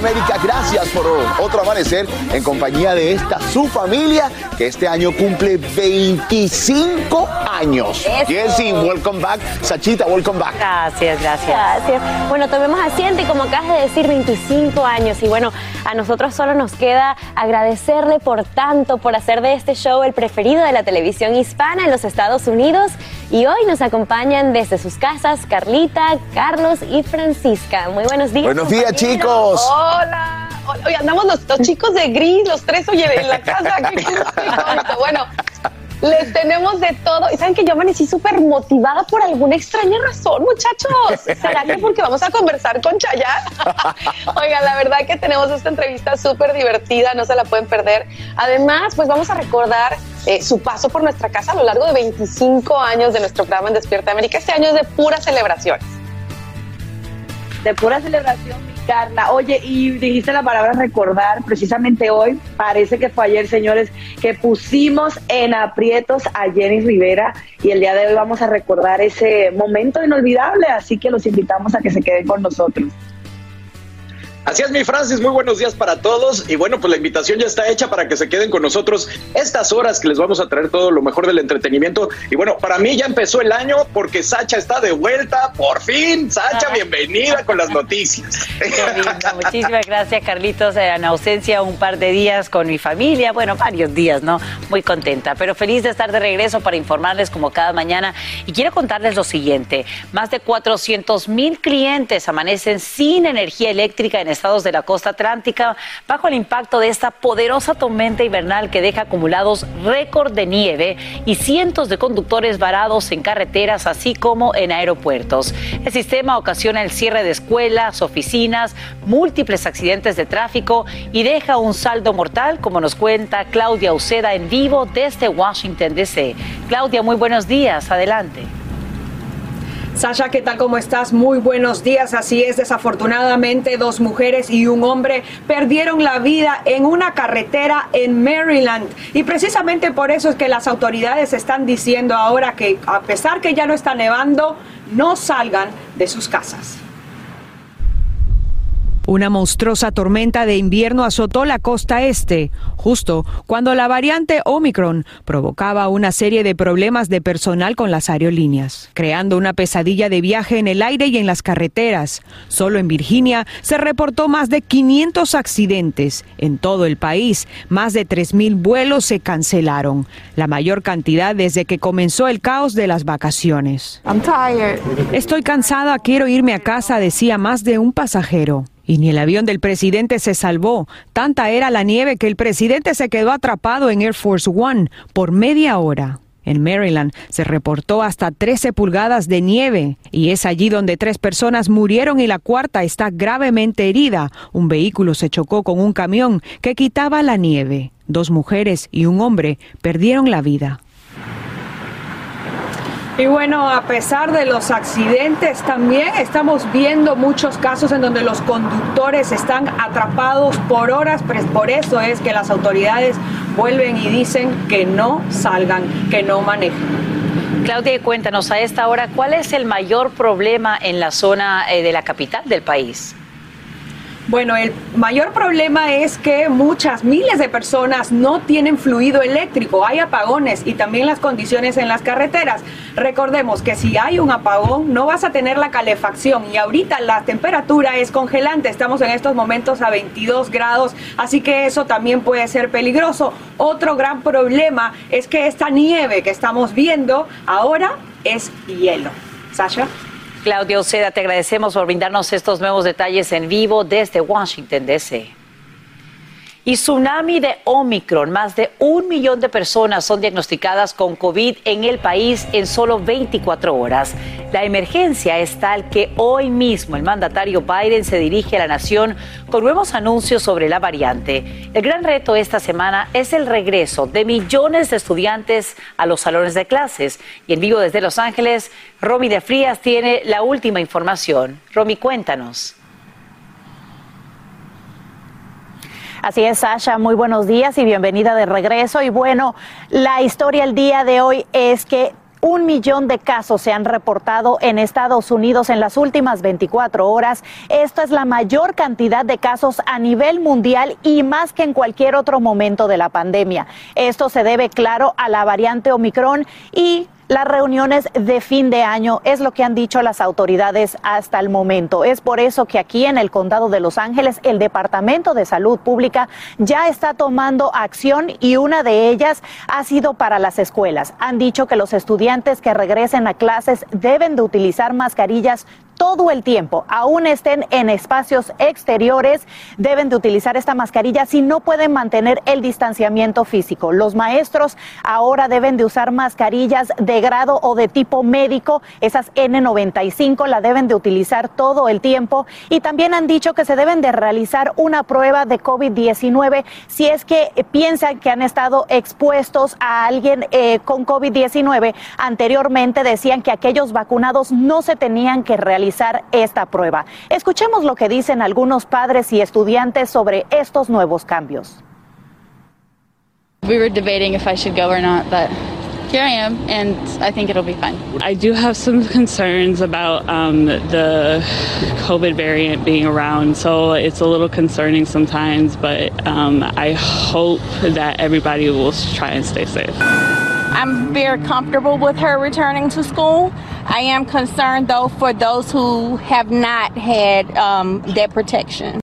América. Gracias por otro amanecer en compañía de esta su familia que este año cumple 25 años. Eso. Jessy, welcome back. Sachita, welcome back. Gracias, gracias. Gracias. Bueno, tomemos asiento y como acabas de decir, 25 años. Y bueno, a nosotros solo nos queda agradecerle por tanto, por hacer de este show el preferido de la televisión hispana en los Estados Unidos. Y hoy nos acompañan desde sus casas Carlita, Carlos y Francisca. Muy buenos días. Buenos días, compañeros. chicos. Hola. Oye, andamos los, los chicos de gris, los tres, oye, en la casa. qué- bueno, les tenemos de todo. Y saben que yo amanecí súper motivada por alguna extraña razón, muchachos. ¿Será que porque vamos a conversar con Chayanne? Oigan, la verdad que tenemos esta entrevista súper divertida, no se la pueden perder. Además, pues vamos a recordar eh, su paso por nuestra casa a lo largo de 25 años de nuestro programa en Despierta América. Este año es de puras celebraciones. de pura celebración, Carla. Oye, y dijiste la palabra recordar, precisamente hoy, parece que fue ayer, señores, que pusimos en aprietos a Jenny Rivera y el día de hoy vamos a recordar ese momento inolvidable, así que los invitamos a que se queden con nosotros. Así es, mi Francis, muy buenos días para todos. Y bueno, pues la invitación ya está hecha para que se queden con nosotros estas horas que les vamos a traer todo lo mejor del entretenimiento. Y bueno, para mí ya empezó el año porque Sacha está de vuelta, por fin. Sacha, bienvenida con las noticias. Muchísimas gracias, Carlitos. En ausencia un par de días con mi familia, bueno, varios días, ¿no? Muy contenta, pero feliz de estar de regreso para informarles como cada mañana. Y quiero contarles lo siguiente: más de 400 mil clientes amanecen sin energía eléctrica en estados de la costa atlántica bajo el impacto de esta poderosa tormenta invernal que deja acumulados récord de nieve y cientos de conductores varados en carreteras, así como en aeropuertos. El sistema ocasiona el cierre de escuelas, oficinas, múltiples accidentes de tráfico y deja un saldo mortal, como nos cuenta Claudia Uceda en vivo desde Washington, D.C. Claudia, muy buenos días. Adelante. Sasha, ¿qué tal? ¿Cómo estás? Muy buenos días. Así es, desafortunadamente dos mujeres y un hombre perdieron la vida en una carretera en Maryland. Y precisamente por eso es que las autoridades están diciendo ahora que a pesar que ya no está nevando, no salgan de sus casas. Una monstruosa tormenta de invierno azotó la costa este, justo cuando la variante Omicron provocaba una serie de problemas de personal con las aerolíneas, creando una pesadilla de viaje en el aire y en las carreteras. Solo en Virginia se reportó más de 500 accidentes. En todo el país, más de 3.000 vuelos se cancelaron, la mayor cantidad desde que comenzó el caos de las vacaciones. Estoy cansada, quiero irme a casa, decía más de un pasajero. Y ni el avión del presidente se salvó. Tanta era la nieve que el presidente se quedó atrapado en Air Force One por media hora. En Maryland se reportó hasta 13 pulgadas de nieve y es allí donde tres personas murieron y la cuarta está gravemente herida. Un vehículo se chocó con un camión que quitaba la nieve. Dos mujeres y un hombre perdieron la vida. Y bueno, a pesar de los accidentes, también estamos viendo muchos casos en donde los conductores están atrapados por horas. Por eso es que las autoridades vuelven y dicen que no salgan, que no manejen. Claudia, cuéntanos a esta hora, ¿cuál es el mayor problema en la zona eh, de la capital del país? Bueno, el mayor problema es que muchas, miles de personas no tienen fluido eléctrico, hay apagones y también las condiciones en las carreteras. Recordemos que si hay un apagón no vas a tener la calefacción y ahorita la temperatura es congelante, estamos en estos momentos a 22 grados, así que eso también puede ser peligroso. Otro gran problema es que esta nieve que estamos viendo ahora es hielo. Sasha. Claudia Oceda, te agradecemos por brindarnos estos nuevos detalles en vivo desde Washington, D.C. Y tsunami de Omicron. Más de un millón de personas son diagnosticadas con COVID en el país en solo 24 horas. La emergencia es tal que hoy mismo el mandatario Biden se dirige a la nación con nuevos anuncios sobre la variante. El gran reto esta semana es el regreso de millones de estudiantes a los salones de clases. Y en vivo desde Los Ángeles, Romy de Frías tiene la última información. Romy, cuéntanos. Así es, Sasha, muy buenos días y bienvenida de regreso. Y bueno, la historia el día de hoy es que un millón de casos se han reportado en Estados Unidos en las últimas 24 horas. Esto es la mayor cantidad de casos a nivel mundial y más que en cualquier otro momento de la pandemia. Esto se debe, claro, a la variante Omicron y las reuniones de fin de año, es lo que han dicho las autoridades hasta el momento. Es por eso que aquí en el condado de Los Ángeles el Departamento de Salud Pública ya está tomando acción y una de ellas ha sido para las escuelas. Han dicho que los estudiantes que regresen a clases deben de utilizar mascarillas todo el tiempo, aún estén en espacios exteriores, deben de utilizar esta mascarilla si no pueden mantener el distanciamiento físico. Los maestros ahora deben de usar mascarillas de grado o de tipo médico, esas N95 la deben de utilizar todo el tiempo y también han dicho que se deben de realizar una prueba de COVID-19 si es que piensan que han estado expuestos a alguien eh, con COVID-19. Anteriormente decían que aquellos vacunados no se tenían que realizar esta prueba. Escuchemos lo que dicen algunos padres y estudiantes sobre estos nuevos cambios. We were debating if I should go or not, but here I am, and I think it'll be fine. I do have some concerns about um, the COVID variant being around, so it's a little concerning sometimes, but um, I hope that everybody will try and stay safe. I'm very comfortable with her returning to school. I am concerned though for those who have not had um, that protection.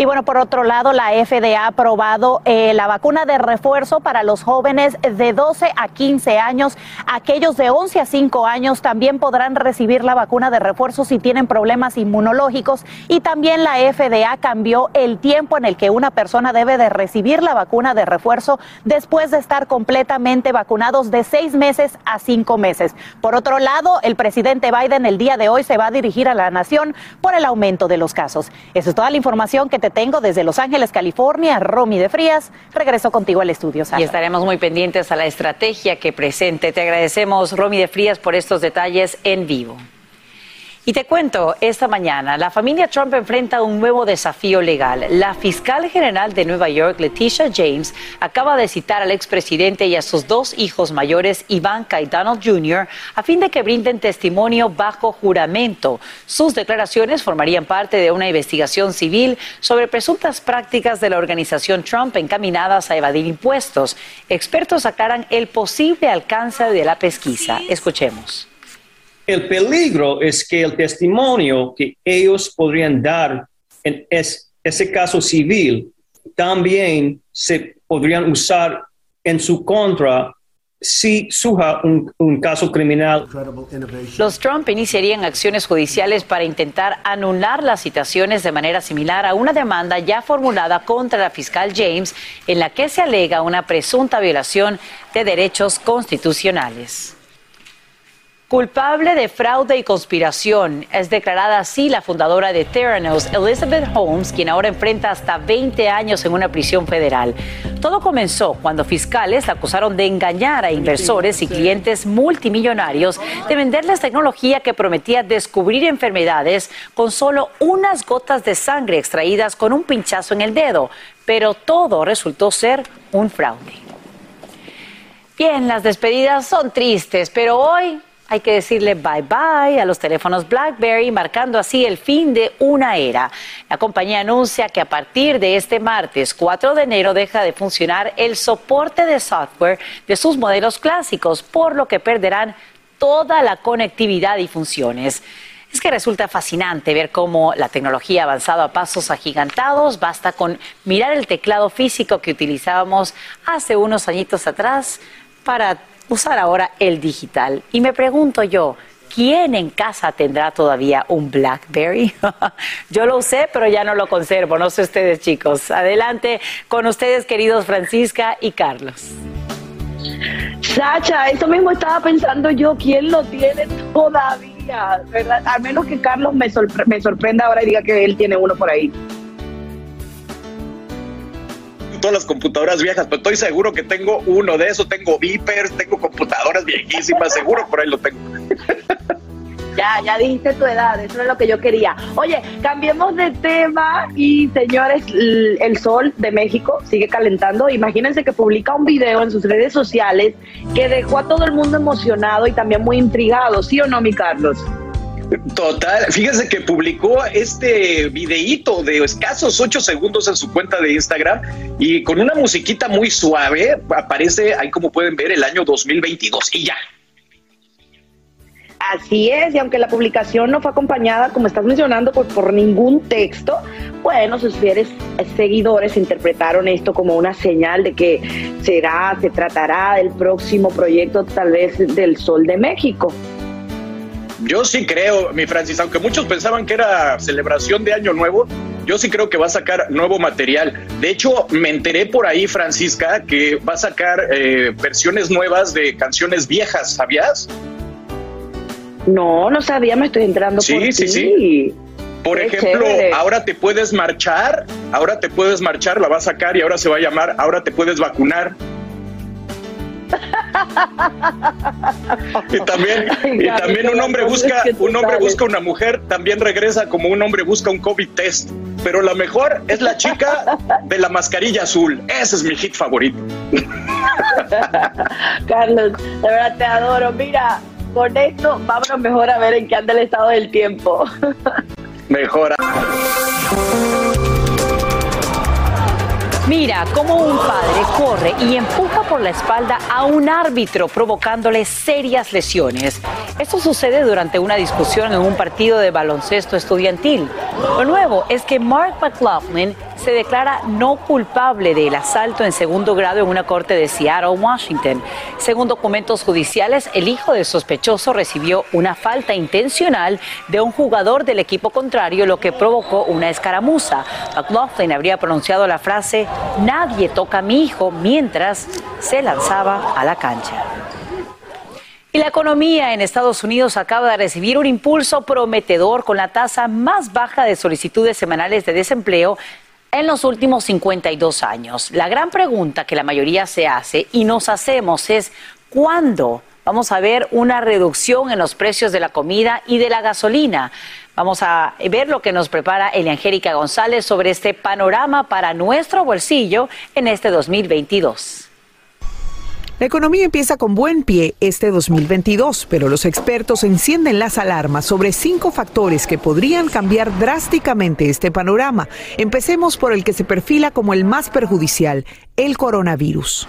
Y bueno, por otro lado, la FDA ha aprobado eh, la vacuna de refuerzo para los jóvenes de 12 a 15 años. Aquellos de 11 a 5 años también podrán recibir la vacuna de refuerzo si tienen problemas inmunológicos. Y también la FDA cambió el tiempo en el que una persona debe de recibir la vacuna de refuerzo después de estar completamente vacunados de 6 meses a 5 meses. Por otro lado, el presidente Biden el día de hoy se va a dirigir a la nación por el aumento de los casos. Esa es toda la información que te tengo desde Los Ángeles, California. Romy de Frías, regreso contigo al estudio. Y estaremos muy pendientes a la estrategia que presente. Te agradecemos, Romy de Frías, por estos detalles en vivo. Y te cuento, esta mañana la familia Trump enfrenta un nuevo desafío legal. La fiscal general de Nueva York, Letitia James, acaba de citar al expresidente y a sus dos hijos mayores, Ivanka y Donald Jr., a fin de que brinden testimonio bajo juramento. Sus declaraciones formarían parte de una investigación civil sobre presuntas prácticas de la organización Trump encaminadas a evadir impuestos. Expertos aclaran el posible alcance de la pesquisa. Escuchemos. El peligro es que el testimonio que ellos podrían dar en ese caso civil también se podrían usar en su contra si surja un, un, caso criminal. Los Trump iniciarían acciones judiciales para intentar anular las citaciones de manera similar a una demanda ya formulada contra la fiscal James en la que se alega una presunta violación de derechos constitucionales. Culpable de fraude y conspiración es declarada así la fundadora de Theranos, Elizabeth Holmes, quien ahora enfrenta hasta 20 años en una prisión federal. Todo comenzó cuando fiscales la acusaron de engañar a inversores y clientes multimillonarios de venderles tecnología que prometía descubrir enfermedades con solo unas gotas de sangre extraídas con un pinchazo en el dedo. Pero todo resultó ser un fraude. Bien, las despedidas son tristes, pero hoy hay que decirle bye bye a los teléfonos BlackBerry, marcando así el fin de una era. La compañía anuncia que a partir de este martes 4 de enero deja de funcionar el soporte de software de sus modelos clásicos, por lo que perderán toda la conectividad y funciones. Es que resulta fascinante ver cómo la tecnología ha avanzado a pasos agigantados. Basta con mirar el teclado físico que utilizábamos hace unos añitos atrás para usar ahora el digital. Y me pregunto yo, ¿quién en casa tendrá todavía un BlackBerry? yo lo usé, pero ya no lo conservo. No sé ustedes, chicos. Adelante con ustedes, queridos Francisca y Carlos. Sacha, eso mismo estaba pensando yo, ¿quién lo tiene todavía? ¿Verdad? Al menos que Carlos me, me sorprenda ahora y diga que él tiene uno por ahí todas las computadoras viejas, pero estoy seguro que tengo uno de esos. Tengo Vipers, tengo computadoras viejísimas, seguro por ahí lo tengo. Ya, ya dijiste tu edad, eso es lo que yo quería. Oye, cambiemos de tema y señores, el sol de México sigue calentando. Imagínense que publica un video en sus redes sociales que dejó a todo el mundo emocionado y también muy intrigado, ¿sí o no, mi Carlos? Total, fíjense que publicó este videíto de escasos ocho segundos en su cuenta de Instagram y con una musiquita muy suave aparece ahí como pueden ver el año 2022 y ya. Así es, y aunque la publicación no fue acompañada, como estás mencionando, por, por ningún texto, bueno, sus fieles seguidores interpretaron esto como una señal de que será, se tratará del próximo proyecto tal vez del Sol de México. Yo sí creo, mi Francis, aunque muchos pensaban que era celebración de Año Nuevo, yo sí creo que va a sacar nuevo material. De hecho, me enteré por ahí, Francisca, que va a sacar eh, versiones nuevas de canciones viejas, ¿sabías? No, no sabía, me estoy entrando sí, por sí, sí. Por ejemplo, ahora te puedes marchar, ahora te puedes marchar, la va a sacar y ahora se va a llamar, ahora te puedes vacunar. Y también, y también un hombre busca, un hombre busca una mujer, también regresa como un hombre busca un COVID test. Pero la mejor es la chica de la mascarilla azul. Ese es mi hit favorito. Carlos, de verdad te adoro. Mira, con esto vámonos mejor a ver en qué anda el estado del tiempo. Mejora. Mira cómo un padre corre y empuja por la espalda a un árbitro provocándole serias lesiones. Esto sucede durante una discusión en un partido de baloncesto estudiantil. Lo nuevo es que Mark McLaughlin se declara no culpable del asalto en segundo grado en una corte de Seattle, Washington. Según documentos judiciales, el hijo del sospechoso recibió una falta intencional de un jugador del equipo contrario, lo que provocó una escaramuza. McLaughlin habría pronunciado la frase, nadie toca a mi hijo mientras se lanzaba a la cancha. Y la economía en Estados Unidos acaba de recibir un impulso prometedor con la tasa más baja de solicitudes semanales de desempleo en los últimos 52 años. La gran pregunta que la mayoría se hace y nos hacemos es, ¿cuándo vamos a ver una reducción en los precios de la comida y de la gasolina. Vamos a ver lo que nos prepara Eliangélica González sobre este panorama para nuestro bolsillo en este 2022. La economía empieza con buen pie este 2022, pero los expertos encienden las alarmas sobre cinco factores que podrían cambiar drásticamente este panorama. Empecemos por el que se perfila como el más perjudicial, el coronavirus.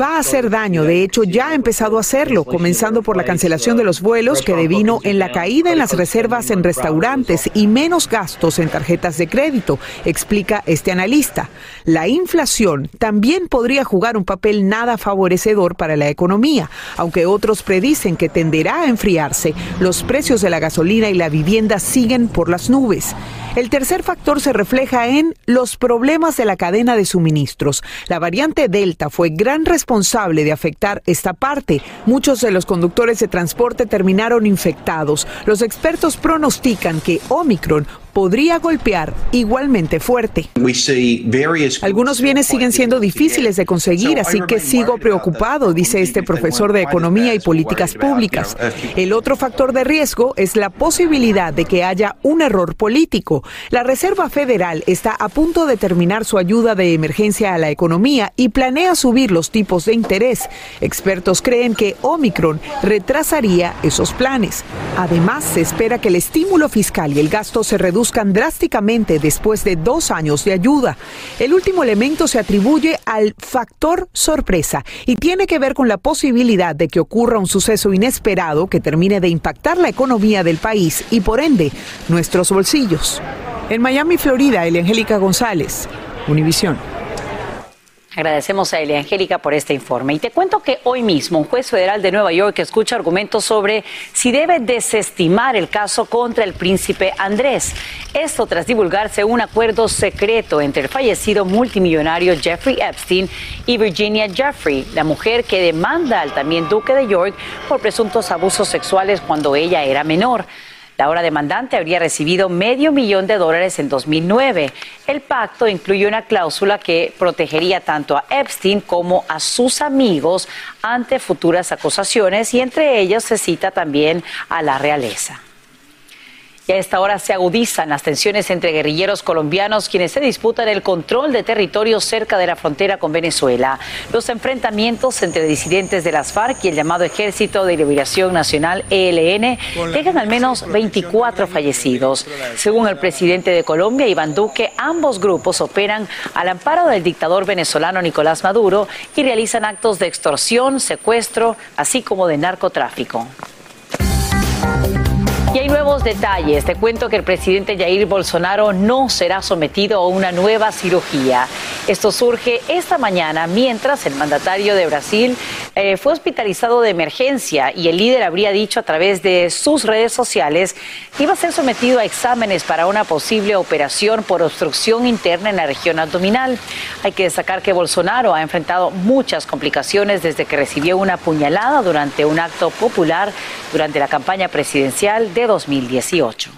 Va a hacer daño, de hecho ya ha empezado a hacerlo, comenzando por la cancelación de los vuelos que devino en la caída en las reservas en restaurantes y menos gastos en tarjetas de crédito, explica este analista. La inflación también podría jugar un papel nada favorecedor para la economía, aunque otros predicen que tenderá a enfriarse. Los precios de la gasolina y la vivienda siguen por las nubes. El tercer factor se refleja en los problemas de la cadena de suministros. La variante Delta fue gran responsable de afectar esta parte. Muchos de los conductores de transporte terminaron infectados. Los expertos pronostican que Omicron podría golpear igualmente fuerte. Algunos bienes siguen siendo difíciles de conseguir, así que sigo preocupado, dice este profesor de Economía y Políticas Públicas. El otro factor de riesgo es la posibilidad de que haya un error político. La Reserva Federal está a punto de terminar su ayuda de emergencia a la economía y planea subir los tipos de interés. Expertos creen que Omicron retrasaría esos planes. Además, se espera que el estímulo fiscal y el gasto se reduzcan drásticamente después de dos años de ayuda. El último elemento se atribuye al factor sorpresa y tiene que ver con la posibilidad de que ocurra un suceso inesperado que termine de impactar la economía del país y por ende nuestros bolsillos. En Miami, Florida, Eliangélica González, Univisión. Agradecemos a Elia Angélica por este informe. Y te cuento que hoy mismo un juez federal de Nueva York escucha argumentos sobre si debe desestimar el caso contra el príncipe Andrés. Esto tras divulgarse un acuerdo secreto entre el fallecido multimillonario Jeffrey Epstein y Virginia Jeffrey, la mujer que demanda al también duque de York por presuntos abusos sexuales cuando ella era menor. La ahora demandante habría recibido medio millón de dólares en 2009. El pacto incluye una cláusula que protegería tanto a Epstein como a sus amigos ante futuras acusaciones y entre ellos se cita también a la realeza. Y a esta hora se agudizan las tensiones entre guerrilleros colombianos quienes se disputan el control de territorios cerca de la frontera con Venezuela. Los enfrentamientos entre disidentes de las FARC y el llamado Ejército de Liberación Nacional ELN dejan al menos 24 fallecidos. Según el presidente de Colombia, Iván Duque, ambos grupos operan al amparo del dictador venezolano Nicolás Maduro y realizan actos de extorsión, secuestro, así como de narcotráfico. Y hay nuevos detalles. Te cuento que el presidente Jair Bolsonaro no será sometido a una nueva cirugía. Esto surge esta mañana mientras el mandatario de Brasil eh, fue hospitalizado de emergencia y el líder habría dicho a través de sus redes sociales que iba a ser sometido a exámenes para una posible operación por obstrucción interna en la región abdominal. Hay que destacar que Bolsonaro ha enfrentado muchas complicaciones desde que recibió una puñalada durante un acto popular durante la campaña presidencial de 2018.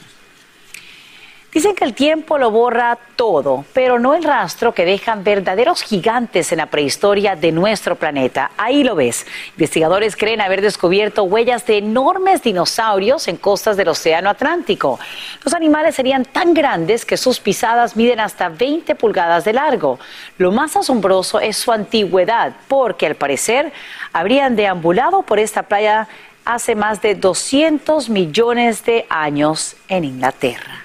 Dicen que el tiempo lo borra todo, pero no el rastro que dejan verdaderos gigantes en la prehistoria de nuestro planeta. Ahí lo ves. Investigadores creen haber descubierto huellas de enormes dinosaurios en costas del Océano Atlántico. Los animales serían tan grandes que sus pisadas miden hasta 20 pulgadas de largo. Lo más asombroso es su antigüedad, porque al parecer habrían deambulado por esta playa hace más de 200 millones de años en Inglaterra.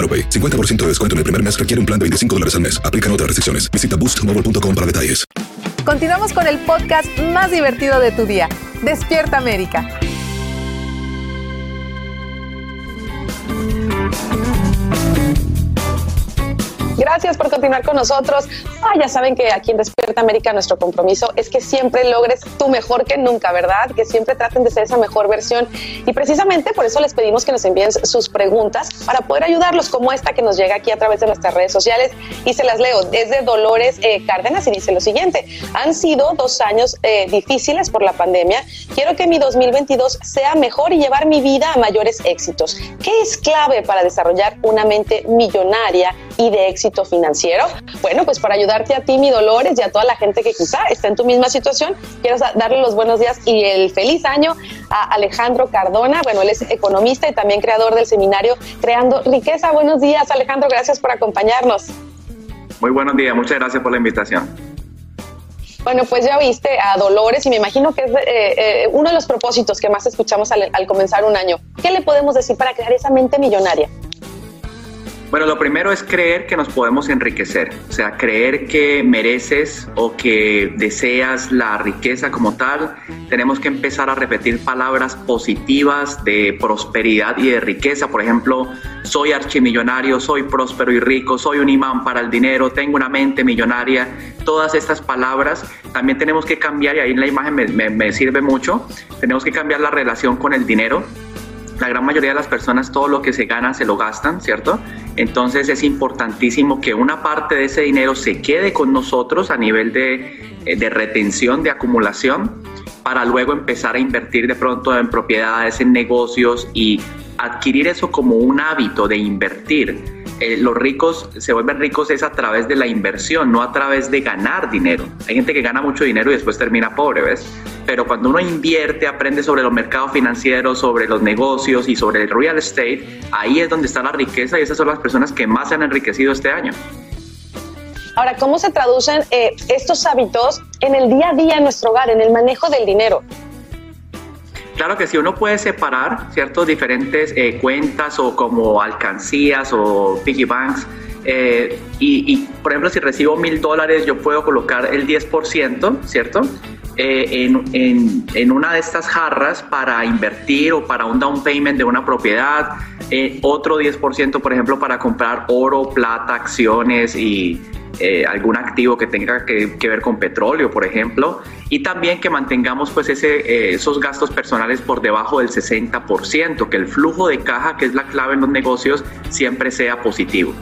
AroPay. 50% de descuento en el primer mes requiere un plan de 25 dólares al mes. Aplican otras restricciones. Visita boostmobile.com para detalles. Continuamos con el podcast más divertido de tu día. Despierta América. Gracias por continuar con nosotros. Ah, ya saben que aquí en Despierta América nuestro compromiso es que siempre logres tú mejor que nunca, ¿verdad? Que siempre traten de ser esa mejor versión. Y precisamente por eso les pedimos que nos envíen sus preguntas para poder ayudarlos, como esta que nos llega aquí a través de nuestras redes sociales. Y se las leo. Es de Dolores eh, Cárdenas y dice lo siguiente. Han sido dos años eh, difíciles por la pandemia. Quiero que mi 2022 sea mejor y llevar mi vida a mayores éxitos. ¿Qué es clave para desarrollar una mente millonaria y de éxito financiero? Bueno, pues para ayudarte a ti, mi Dolores, y a toda la gente que quizá está en tu misma situación, quiero darle los buenos días y el feliz año a Alejandro Cardona. Bueno, él es economista y también creador del seminario Creando Riqueza. Buenos días, Alejandro, gracias por acompañarnos. Muy buenos días, muchas gracias por la invitación. Bueno, pues ya viste a Dolores y me imagino que es eh, eh, uno de los propósitos que más escuchamos al, al comenzar un año. ¿Qué le podemos decir para crear esa mente millonaria? Bueno, lo primero es creer que nos podemos enriquecer, o sea, creer que mereces o que deseas la riqueza como tal. Tenemos que empezar a repetir palabras positivas de prosperidad y de riqueza. Por ejemplo, soy archimillonario, soy próspero y rico, soy un imán para el dinero, tengo una mente millonaria. Todas estas palabras también tenemos que cambiar, y ahí la imagen me, me sirve mucho, tenemos que cambiar la relación con el dinero la gran mayoría de las personas todo lo que se gana se lo gastan, ¿cierto? Entonces es importantísimo que una parte de ese dinero se quede con nosotros a nivel de, eh, de retención, de acumulación, para luego empezar a invertir de pronto en propiedades, en negocios y adquirir eso como un hábito de invertir eh, los ricos se vuelven ricos es a través de la inversión, no a través de ganar dinero. Hay gente que gana mucho dinero y después termina pobre, ¿ves? Pero cuando uno invierte, aprende sobre los mercados financieros, sobre los negocios y sobre el real estate, ahí es donde está la riqueza y esas son las personas que más se han enriquecido este año. Ahora, ¿cómo se traducen eh, estos hábitos en el día a día en nuestro hogar, en el manejo del dinero? Claro que sí, uno puede separar ciertos diferentes eh, cuentas o como alcancías o piggy banks. Eh, y, por ejemplo, si recibo mil dólares, yo puedo colocar el 10%, ¿cierto? Eh, en, en, en, una de estas jarras para invertir o para un down payment de una propiedad, otro 10%, por ejemplo, para comprar oro, plata, acciones y, eh, algún activo que tenga que, ver con petróleo, por ejemplo, y también que mantengamos pues ese, eh, esos gastos personales por debajo del 60%, que el flujo de caja, que es la clave en los negocios, siempre sea positivo.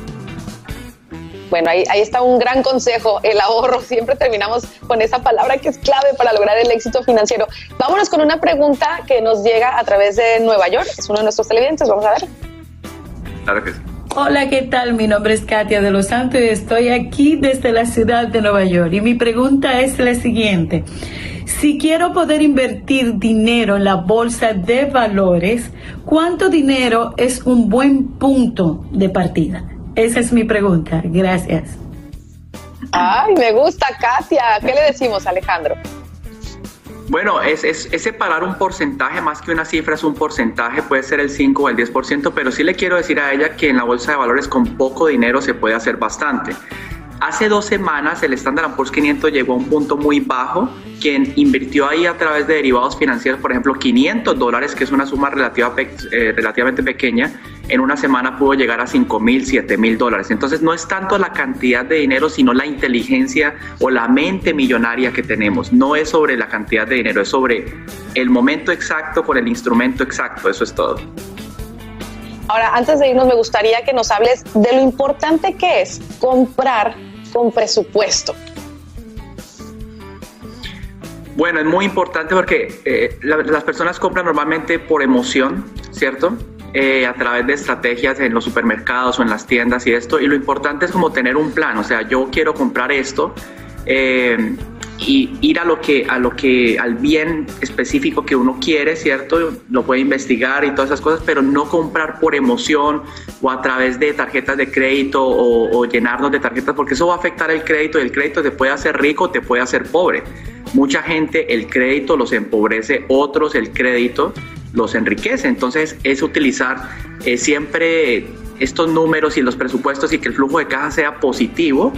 Bueno, ahí, ahí, está un gran consejo, el ahorro. Siempre terminamos con esa palabra que es clave para lograr el éxito financiero. Vámonos con una pregunta que nos llega a través de Nueva York. Es uno de nuestros televidentes. Vamos a ver. Claro que sí. Hola, ¿qué tal? Mi nombre es Katia de los Santos y estoy aquí desde la ciudad de Nueva York. Y mi pregunta es la siguiente. Si quiero poder invertir dinero en la bolsa de valores, ¿cuánto dinero es un buen punto de partida? Esa es mi pregunta. Gracias. Ay, me gusta, Katia. ¿Qué le decimos, Alejandro? Bueno, es, es, separar un porcentaje más que una cifra, es un porcentaje, puede ser el 5 o el 10%, pero sí le quiero decir a ella que en la bolsa de valores con poco dinero se puede hacer bastante. Hace dos semanas el Standard Poor's 500 llegó a un punto muy bajo. Quien invirtió ahí a través de derivados financieros, por ejemplo, 500 dólares, que es una suma eh, relativamente pequeña, en una semana pudo llegar a 5 mil, 7 mil dólares. Entonces no es tanto la cantidad de dinero, sino la inteligencia o la mente millonaria que tenemos. No es sobre la cantidad de dinero, es sobre el momento exacto con el instrumento exacto. Eso es todo. Ahora, antes de irnos, me gustaría que nos hables de lo importante que es comprar con presupuesto. Bueno, es muy importante porque eh, la- las personas compran normalmente por emoción, ¿cierto? Eh, a través de estrategias en los supermercados o en las tiendas y esto. Y lo importante es como tener un plan. O sea, yo quiero comprar esto eh, y ir a lo que, a lo que, al bien específico que uno quiere, ¿cierto? Lo puede investigar y todas esas cosas, pero no comprar por emoción o a través de tarjetas de crédito o, llenarnos de tarjetas, porque eso va a afectar el crédito y el crédito te puede hacer rico te puede hacer pobre. Mucha gente el crédito los empobrece, otros el crédito los enriquece. Entonces es utilizar eh, siempre estos números y los presupuestos y que el flujo de caja sea positivo,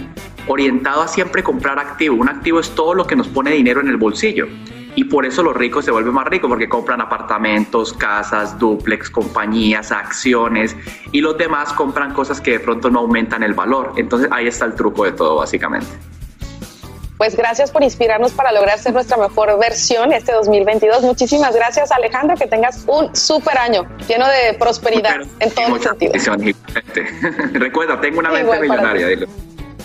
orientado a siempre comprar activo. Un activo es todo lo que nos pone dinero en el bolsillo. Y por eso los ricos se vuelven más ricos, porque compran apartamentos, casas, duplex, compañías, acciones, y los demás compran cosas que de pronto no aumentan el valor. Entonces ahí está el truco de todo, básicamente. Pues gracias por inspirarnos para lograr ser nuestra mejor versión este 2022. Muchísimas gracias, Alejandro. Que tengas un súper año lleno de prosperidad en todos los sentidos. Recuerda, tengo una mente millonaria.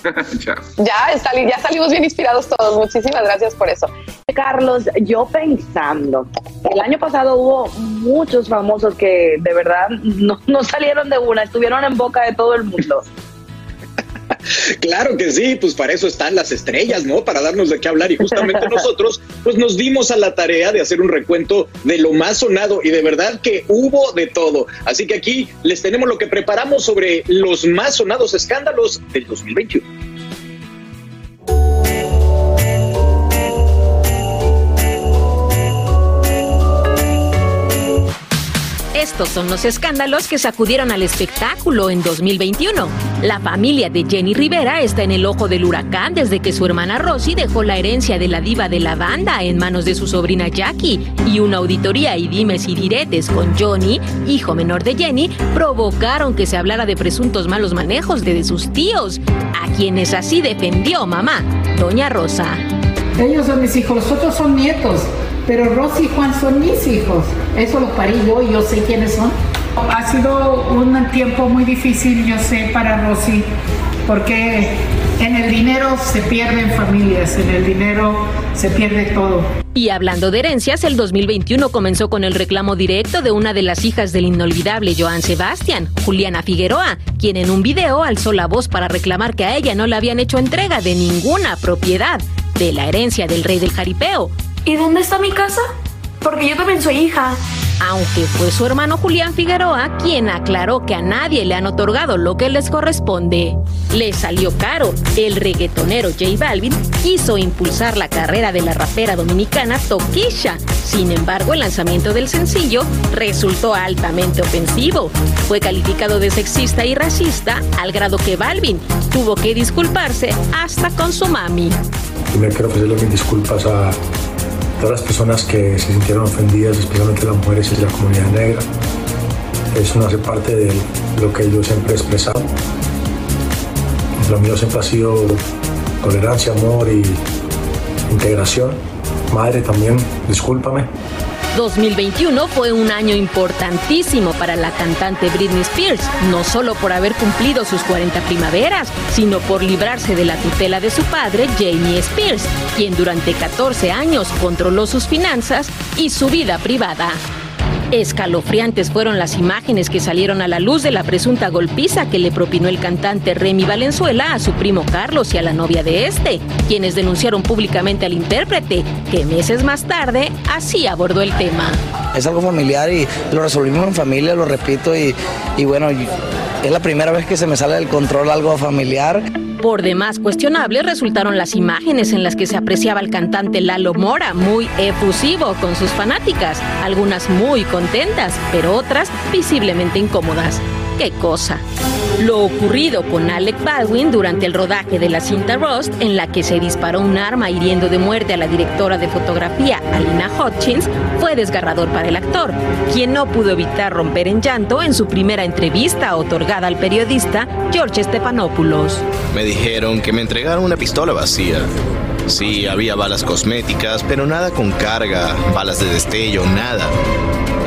Ya, sali- ya salimos bien inspirados todos. Muchísimas gracias por eso. Carlos, yo pensando, el año pasado hubo muchos famosos que de verdad no, no salieron de una, estuvieron en boca de todo el mundo. Claro que sí, pues para eso están las estrellas, ¿no? Para darnos de qué hablar y justamente nosotros pues nos dimos a la tarea de hacer un recuento de lo más sonado y de verdad que hubo de todo. Así que aquí les tenemos lo que preparamos sobre los más sonados escándalos del 2021. Estos son los escándalos que sacudieron al espectáculo en 2021. La familia de Jenny Rivera está en el ojo del huracán desde que su hermana Rosy dejó la herencia de la diva de la banda en manos de su sobrina Jackie y una auditoría y dimes y diretes con Johnny, hijo menor de Jenny, provocaron que se hablara de presuntos malos manejos de, de sus tíos, a quienes así defendió mamá, doña Rosa. Ellos son mis hijos, los otros son nietos, pero Rosy y Juan son mis hijos. Eso los parí yo y yo sé quiénes son. Ha sido un tiempo muy difícil, yo sé, para Rosy, porque en el dinero se pierden familias, en el dinero se pierde todo. Y hablando de herencias, el 2021 comenzó con el reclamo directo de una de las hijas del inolvidable Joan Sebastián, Juliana Figueroa, quien en un video alzó la voz para reclamar que a ella no le habían hecho entrega de ninguna propiedad de la herencia del rey del jaripeo. ¿Y dónde está mi casa? Porque yo también soy hija. Aunque fue su hermano Julián Figueroa quien aclaró que a nadie le han otorgado lo que les corresponde. Le salió caro. El reggaetonero J Balvin quiso impulsar la carrera de la rapera dominicana Toquisha. Sin embargo, el lanzamiento del sencillo resultó altamente ofensivo. Fue calificado de sexista y racista al grado que Balvin tuvo que disculparse hasta con su mami. Primero quiero ofrecerle mis disculpas a todas las personas que se sintieron ofendidas, especialmente las mujeres y la comunidad negra. Eso no hace parte de lo que yo siempre he expresado. Lo mío siempre ha sido tolerancia, amor y integración. Madre también, discúlpame. 2021 fue un año importantísimo para la cantante Britney Spears, no solo por haber cumplido sus 40 primaveras, sino por librarse de la tutela de su padre, Jamie Spears, quien durante 14 años controló sus finanzas y su vida privada. Escalofriantes fueron las imágenes que salieron a la luz de la presunta golpiza que le propinó el cantante Remy Valenzuela a su primo Carlos y a la novia de este, quienes denunciaron públicamente al intérprete, que meses más tarde así abordó el tema. Es algo familiar y lo resolvimos en familia, lo repito, y, y bueno, es la primera vez que se me sale del control algo familiar. Por demás cuestionables resultaron las imágenes en las que se apreciaba al cantante Lalo Mora muy efusivo con sus fanáticas, algunas muy contentas, pero otras visiblemente incómodas. ¡Qué cosa! Lo ocurrido con Alec Baldwin durante el rodaje de la cinta Rust, en la que se disparó un arma hiriendo de muerte a la directora de fotografía, Alina Hutchins, fue desgarrador para el actor, quien no pudo evitar romper en llanto en su primera entrevista otorgada al periodista George Stephanopoulos. Me dijeron que me entregaron una pistola vacía. Sí, había balas cosméticas, pero nada con carga, balas de destello, nada.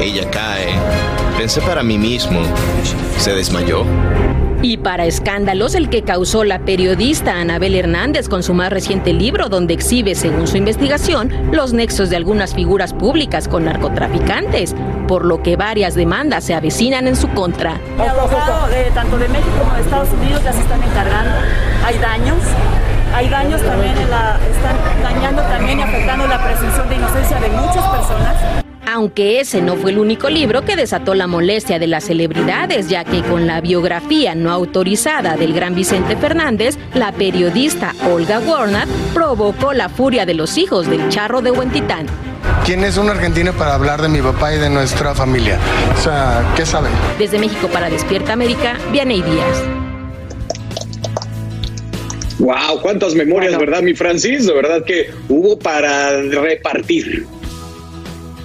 Ella cae. Pensé para mí mismo. Se desmayó. Y para escándalos, el que causó la periodista Anabel Hernández con su más reciente libro, donde exhibe, según su investigación, los nexos de algunas figuras públicas con narcotraficantes, por lo que varias demandas se avecinan en su contra. El abogado de, tanto de México como de Estados Unidos ya se están encargando. Hay daños, hay daños también, en la, están dañando también y afectando la presunción de inocencia de muchas personas. Aunque ese no fue el único libro que desató la molestia de las celebridades, ya que con la biografía no autorizada del gran Vicente Fernández, la periodista Olga Warner provocó la furia de los hijos del charro de Huentitán. ¿Quién es un argentino para hablar de mi papá y de nuestra familia? O sea, ¿qué sabe? Desde México para Despierta América, Vianey Díaz. Wow, cuántas memorias, ¿verdad, mi Francis? De verdad que hubo para repartir.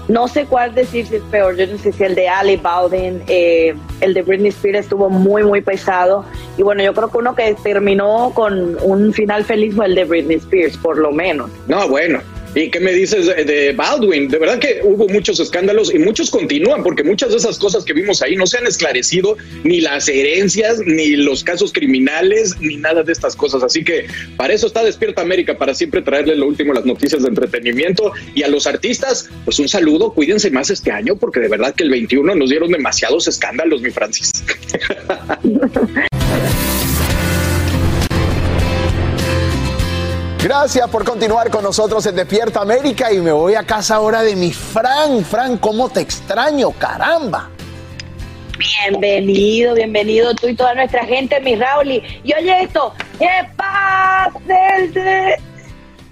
No sé cuál decir si es peor. Yo no sé si el de Ali Bowden, eh, el de Britney Spears estuvo muy, muy pesado. Y bueno, yo creo que uno que terminó con un final feliz fue el de Britney Spears, por lo menos. No, bueno. ¿Y qué me dices de Baldwin? De verdad que hubo muchos escándalos y muchos continúan porque muchas de esas cosas que vimos ahí no se han esclarecido, ni las herencias, ni los casos criminales, ni nada de estas cosas. Así que para eso está Despierta América, para siempre traerle lo último, las noticias de entretenimiento. Y a los artistas, pues un saludo, cuídense más este año porque de verdad que el 21 nos dieron demasiados escándalos, mi Francis. Gracias por continuar con nosotros en Despierta América y me voy a casa ahora de mi Fran. Fran, ¿cómo te extraño? Caramba. Bienvenido, bienvenido tú y toda nuestra gente, mi Raúl. Y oye esto, ¿qué pasa?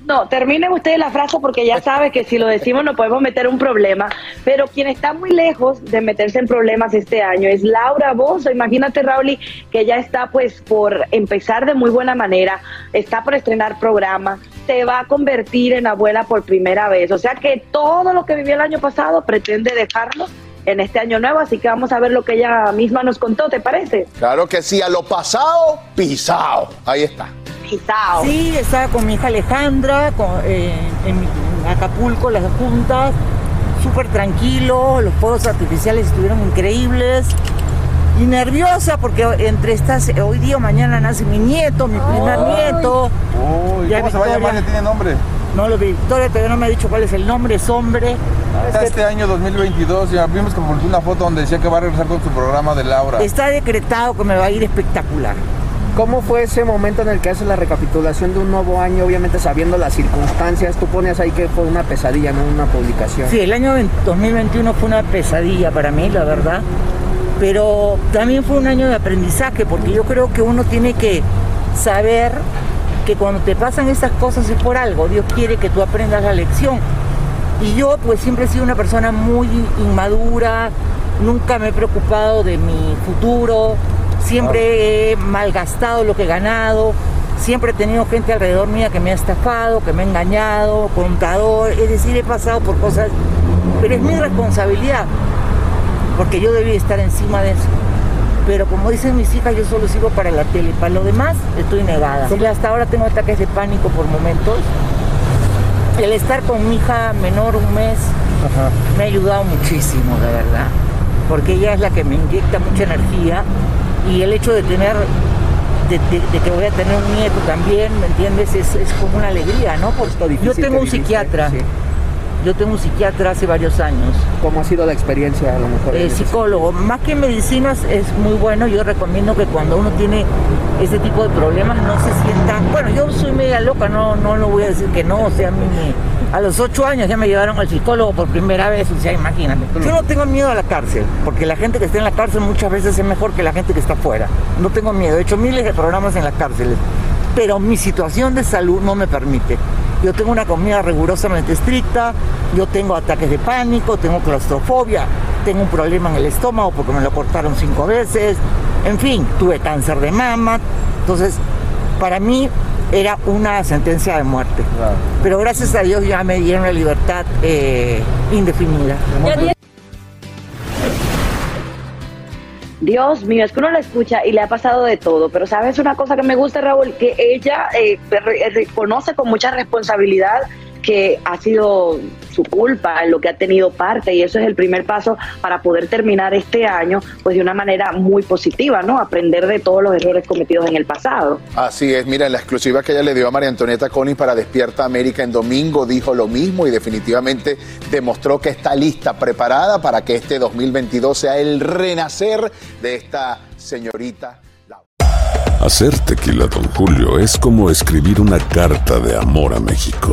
No, terminen ustedes la frase porque ya sabes que si lo decimos nos podemos meter un problema. Pero quien está muy lejos de meterse en problemas este año es Laura Bozo. Imagínate, Raúl, que ya está pues por empezar de muy buena manera, está por estrenar programa, se va a convertir en abuela por primera vez. O sea que todo lo que vivió el año pasado pretende dejarlo en este año nuevo, así que vamos a ver lo que ella misma nos contó, ¿te parece? Claro que sí, a lo pasado, pisado. Ahí está. Pisado. Sí, estaba con mi hija Alejandra, con, eh, en Acapulco, las juntas, súper tranquilo, los fuegos artificiales estuvieron increíbles. Y nerviosa porque entre estas, hoy día o mañana nace mi nieto, mi primer nieto. Uy, ¿cómo se va a llamar? ¿Ya tiene nombre? No lo vi. Victoria todavía no me ha dicho cuál es el nombre, es hombre. Este año 2022 ya vimos que publicó una foto donde decía que va a regresar con su programa de Laura. Está decretado que me va a ir espectacular. ¿Cómo fue ese momento en el que haces la recapitulación de un nuevo año, obviamente sabiendo las circunstancias? Tú pones ahí que fue una pesadilla, no una publicación. Sí, el año 2021 fue una pesadilla para mí, la verdad. Pero también fue un año de aprendizaje, porque yo creo que uno tiene que saber que cuando te pasan esas cosas es por algo. Dios quiere que tú aprendas la lección. Y yo pues siempre he sido una persona muy inmadura, nunca me he preocupado de mi futuro, siempre he malgastado lo que he ganado, siempre he tenido gente alrededor mía que me ha estafado, que me ha engañado, contador, es decir, he pasado por cosas, pero es mi responsabilidad, porque yo debí estar encima de eso. Pero como dicen mis hijas, yo solo sigo para la tele, para lo demás estoy negada. Hasta ahora tengo ataques de pánico por momentos. El estar con mi hija menor un mes me ha ayudado muchísimo, de verdad, porque ella es la que me inyecta mucha energía y el hecho de tener, de, que voy a tener un nieto también, ¿me entiendes? Es, como una alegría, ¿no? Porque yo tengo un psiquiatra. Yo tengo un psiquiatra hace varios años. ¿Cómo ha sido la experiencia a lo mejor? Eh, psicólogo. Más que medicinas es muy bueno. Yo recomiendo que cuando uno tiene ese tipo de problemas no se sienta... Bueno, yo soy media loca, no, no lo voy a decir que no. O sea, a mí a los ocho años ya me llevaron al psicólogo por primera vez. O sea, imagínate. Yo no tengo miedo a la cárcel, porque la gente que está en la cárcel muchas veces es mejor que la gente que está afuera. No tengo miedo. He hecho miles de programas en las cárceles. Pero mi situación de salud no me permite. Yo tengo una comida rigurosamente estricta, yo tengo ataques de pánico, tengo claustrofobia, tengo un problema en el estómago porque me lo cortaron cinco veces, en fin, tuve cáncer de mama. Entonces, para mí era una sentencia de muerte. Pero gracias a Dios ya me dieron la libertad eh, indefinida. Dios mío, es que uno la escucha y le ha pasado de todo, pero sabes una cosa que me gusta, Raúl, que ella eh, reconoce con mucha responsabilidad que ha sido su culpa, en lo que ha tenido parte y eso es el primer paso para poder terminar este año pues de una manera muy positiva, ¿no? Aprender de todos los errores cometidos en el pasado. Así es, mira, la exclusiva que ella le dio a María Antonieta Collins para Despierta América en domingo dijo lo mismo y definitivamente demostró que está lista, preparada para que este 2022 sea el renacer de esta señorita. Hacer tequila, don Julio, es como escribir una carta de amor a México.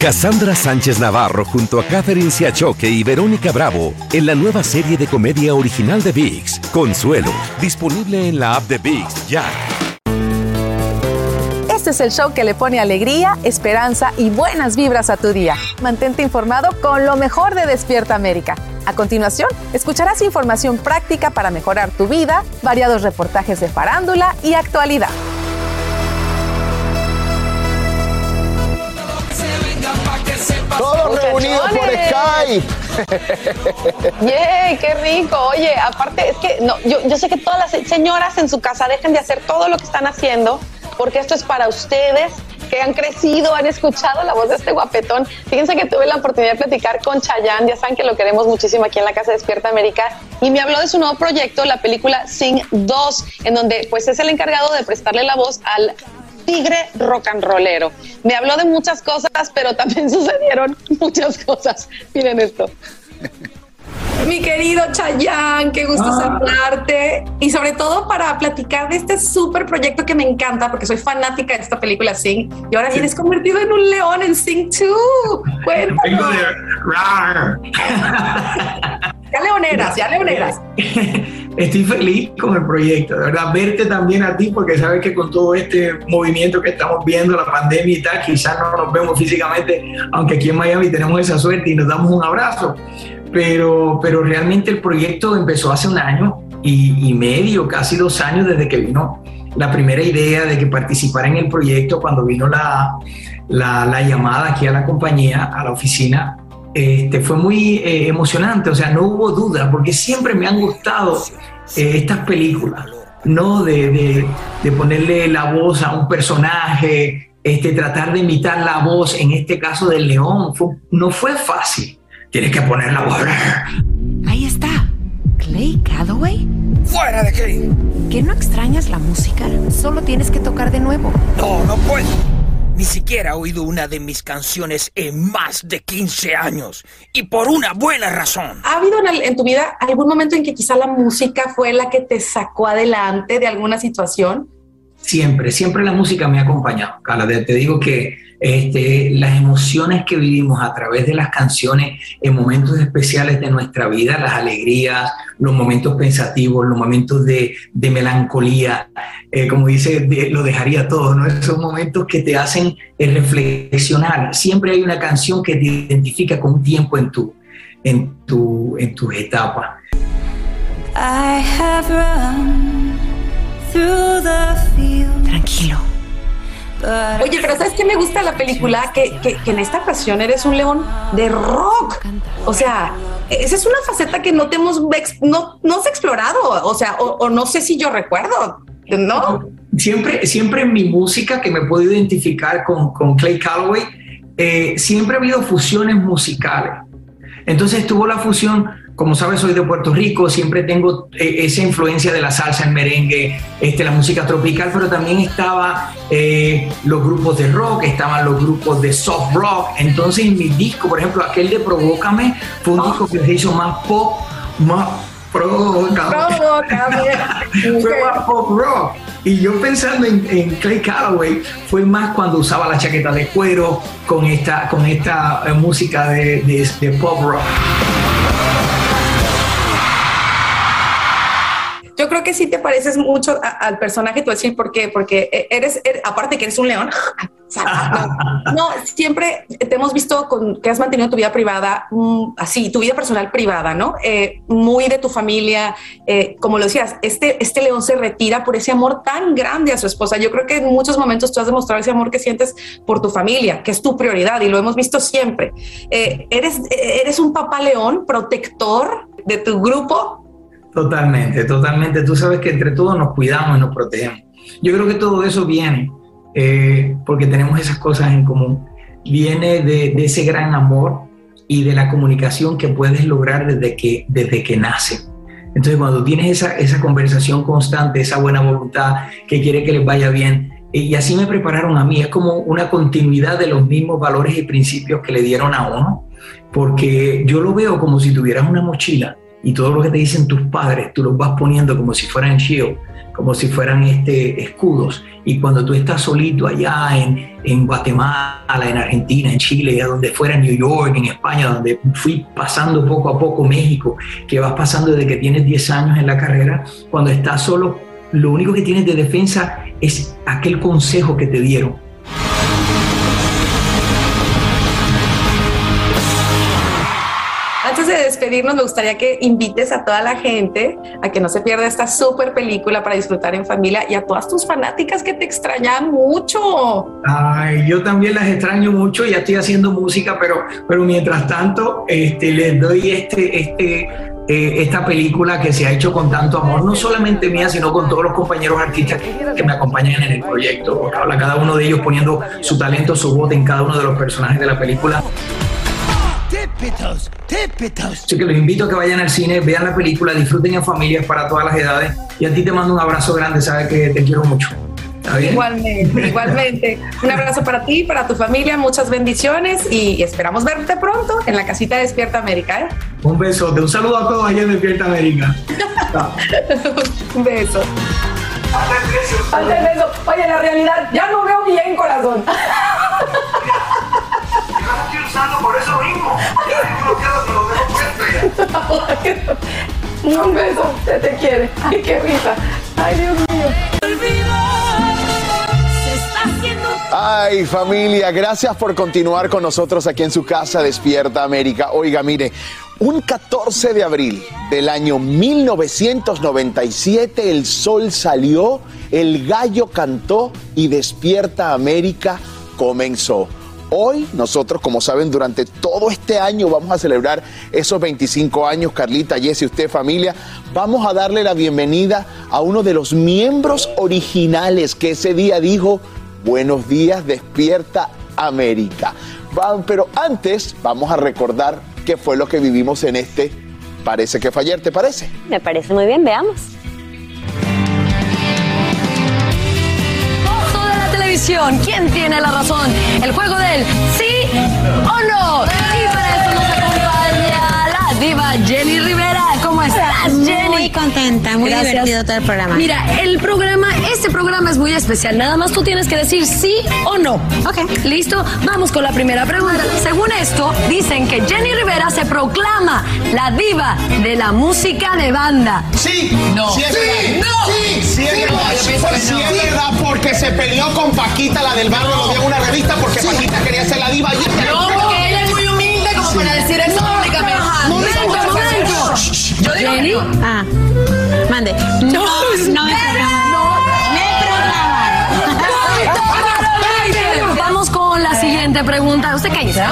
Cassandra Sánchez Navarro junto a Catherine Siachoque y Verónica Bravo en la nueva serie de comedia original de VIX, Consuelo, disponible en la app de VIX ya. Este es el show que le pone alegría, esperanza y buenas vibras a tu día. Mantente informado con lo mejor de Despierta América. A continuación, escucharás información práctica para mejorar tu vida, variados reportajes de farándula y actualidad. Todos reunidos por Skype. ¡Yay! ¡Qué rico! Oye, aparte, es que no, yo, yo sé que todas las señoras en su casa dejen de hacer todo lo que están haciendo, porque esto es para ustedes que han crecido, han escuchado la voz de este guapetón. Fíjense que tuve la oportunidad de platicar con Chayanne, ya saben que lo queremos muchísimo aquí en la Casa Despierta América, y me habló de su nuevo proyecto, la película Sing 2, en donde pues es el encargado de prestarle la voz al tigre rock and rollero. Me habló de muchas cosas, pero también sucedieron muchas cosas. Miren esto. Mi querido Chayán, qué gusto saludarte y sobre todo para platicar de este súper proyecto que me encanta porque soy fanática de esta película Sing y ahora vienes convertido en un león en Sing 2. Cuéntanos. Vengo de rar. Ya leoneras, ya leoneras. Estoy feliz con el proyecto, de verdad, verte también a ti, porque sabes que con todo este movimiento que estamos viendo, la pandemia y tal, quizás no nos vemos físicamente, aunque aquí en Miami tenemos esa suerte y nos damos un abrazo, pero, pero realmente el proyecto empezó hace un año y, y medio, casi dos años desde que vino la primera idea de que participara en el proyecto, cuando vino la, la, la llamada aquí a la compañía, a la oficina, este, fue muy eh, emocionante, o sea, no hubo duda, porque siempre me han gustado eh, estas películas, ¿no? De, de, de, ponerle la voz a un personaje, este, tratar de imitar la voz, en este caso del león, fue, no fue fácil. Tienes que poner la voz. Ahí está. Clay Calloway. ¡Fuera de Clay! ¿Que no extrañas la música? Solo tienes que tocar de nuevo. No, no puedo. Ni siquiera he oído una de mis canciones en más de 15 años. Y por una buena razón. ¿Ha habido en, el, en, tu vida algún momento en que quizá la música fue la que te sacó adelante de alguna situación? Siempre, siempre la música me ha acompañado. Carla, te digo que este, las emociones que vivimos a través de las canciones en momentos especiales de nuestra vida, las alegrías, los momentos pensativos, los momentos de, melancolía, eh, como dice, lo dejaría todo, ¿no? Esos momentos que te hacen eh, reflexionar. Siempre hay una canción que te identifica con un tiempo en tu, en tu, en tus etapas. I have run. Tranquilo. Oye, pero ¿sabes qué me gusta de la película? Que, que, que, en esta ocasión eres un león de rock. O sea, esa es una faceta que no te hemos no, no has explorado. O sea, o, o, no sé si yo recuerdo, ¿no? Siempre, siempre en mi música, que me puedo identificar con, con Clay Calloway, eh, siempre ha habido fusiones musicales. Entonces tuvo la fusión como sabes, soy de Puerto Rico, siempre tengo eh, esa influencia de la salsa, el merengue, este, la música tropical, pero también estaba eh, los grupos de rock, estaban los grupos de soft rock. Entonces, en mi disco, por ejemplo, aquel de Provócame, fue un disco que se hizo más pop, más provócame. fue más pop rock. Y yo pensando en, Clay Calloway, fue más cuando usaba la chaqueta de cuero con esta, con esta eh, música de, de pop rock. Yo creo que sí te pareces mucho al personaje, tú decir por qué, porque e, eres, er, aparte que eres un león, no, siempre te hemos visto con que has mantenido tu vida privada, mm, así, tu vida personal privada, ¿no? Eh, muy de tu familia, eh, como lo decías, este, este león se retira por ese amor tan grande a su esposa. Yo creo que en muchos momentos tú has demostrado ese amor que sientes por tu familia, que es tu prioridad y lo hemos visto siempre. Eh, eres, eres un papá león, protector de tu grupo, Totalmente, totalmente. Tú sabes que entre todos nos cuidamos y nos protegemos. Yo creo que todo eso viene eh, porque tenemos esas cosas en común. Viene de, ese gran amor y de la comunicación que puedes lograr desde que, desde que nace. Entonces, cuando tienes esa, esa conversación constante, esa buena voluntad que quiere que les vaya bien, eh, y así me prepararon a mí, es como una continuidad de los mismos valores y principios que le dieron a uno, porque yo lo veo como si tuvieras una mochila y todo lo que te dicen tus padres, tú los vas poniendo como si fueran shield, como si fueran este, escudos. Y cuando tú estás solito allá en, en Guatemala, en Argentina, en Chile, a donde fuera, en New York, en España, donde fui pasando poco a poco México, que vas pasando desde que tienes 10 años en la carrera, cuando estás solo, lo único que tienes de defensa es aquel consejo que te dieron de despedirnos, me gustaría que invites a toda la gente a que no se pierda esta súper película para disfrutar en familia y a todas tus fanáticas que te extrañan mucho. Ay, yo también las extraño mucho, ya estoy haciendo música, pero, pero mientras tanto este, les doy este, este, eh, esta película que se ha hecho con tanto amor, no solamente mía, sino con todos los compañeros artistas que me acompañan en el proyecto, habla cada uno de ellos poniendo su talento, su voz en cada uno de los personajes de la película. Así que los invito a que vayan al cine, vean la película, disfruten en familias para todas las edades. Y a ti te mando un abrazo grande, sabes que te quiero mucho. Igualmente, igualmente. Un abrazo para ti, para tu familia, muchas bendiciones y esperamos verte pronto en la casita de Despierta América. ¿eh? Un besote, un saludo a todos allá en Despierta América. un beso. Antes de eso, oye, la realidad, ya no veo bien, corazón. por eso mismo. Un beso, se te quiere. Ay, qué risa. Ay, Dios mío. Ay, familia, gracias por continuar con nosotros aquí en su casa Despierta América. Oiga, mire, un 14 de abril del año 1997 el sol salió, el gallo cantó y Despierta América comenzó. Hoy nosotros, como saben, durante todo este año vamos a celebrar esos 25 años, Carlita, Jessy, usted familia, vamos a darle la bienvenida a uno de los miembros originales que ese día dijo, buenos días, despierta América. Pero antes vamos a recordar qué fue lo que vivimos en este Parece que fue ¿te parece? Me parece muy bien, veamos. ¿Quién tiene la razón? El juego del sí o no. Y para eso nos acompaña la diva Jenny Rivera. ¿Cómo estás, Jenny? Muy contenta, muy divertido todo el programa. Mira, el programa, este programa es muy especial. Nada más tú tienes que decir sí o no. Ok. ¿Listo? Vamos con la primera pregunta. Según esto, dicen que Jenny Rivera se proclama la diva de la música de banda. Sí. No. Sí, sí. No. Sí. Sí, es verdad. Sí, es verdad, porque se peleó con Paquita, la del barrio, lo dio en una revista porque Paquita quería ser la diva. Y no, porque ella es muy humilde como para decir eso públicamente. Momento, momento. Yo digo Jenny. Ah. Mande. No, no me Vamos con la siguiente pregunta. Usted cállese.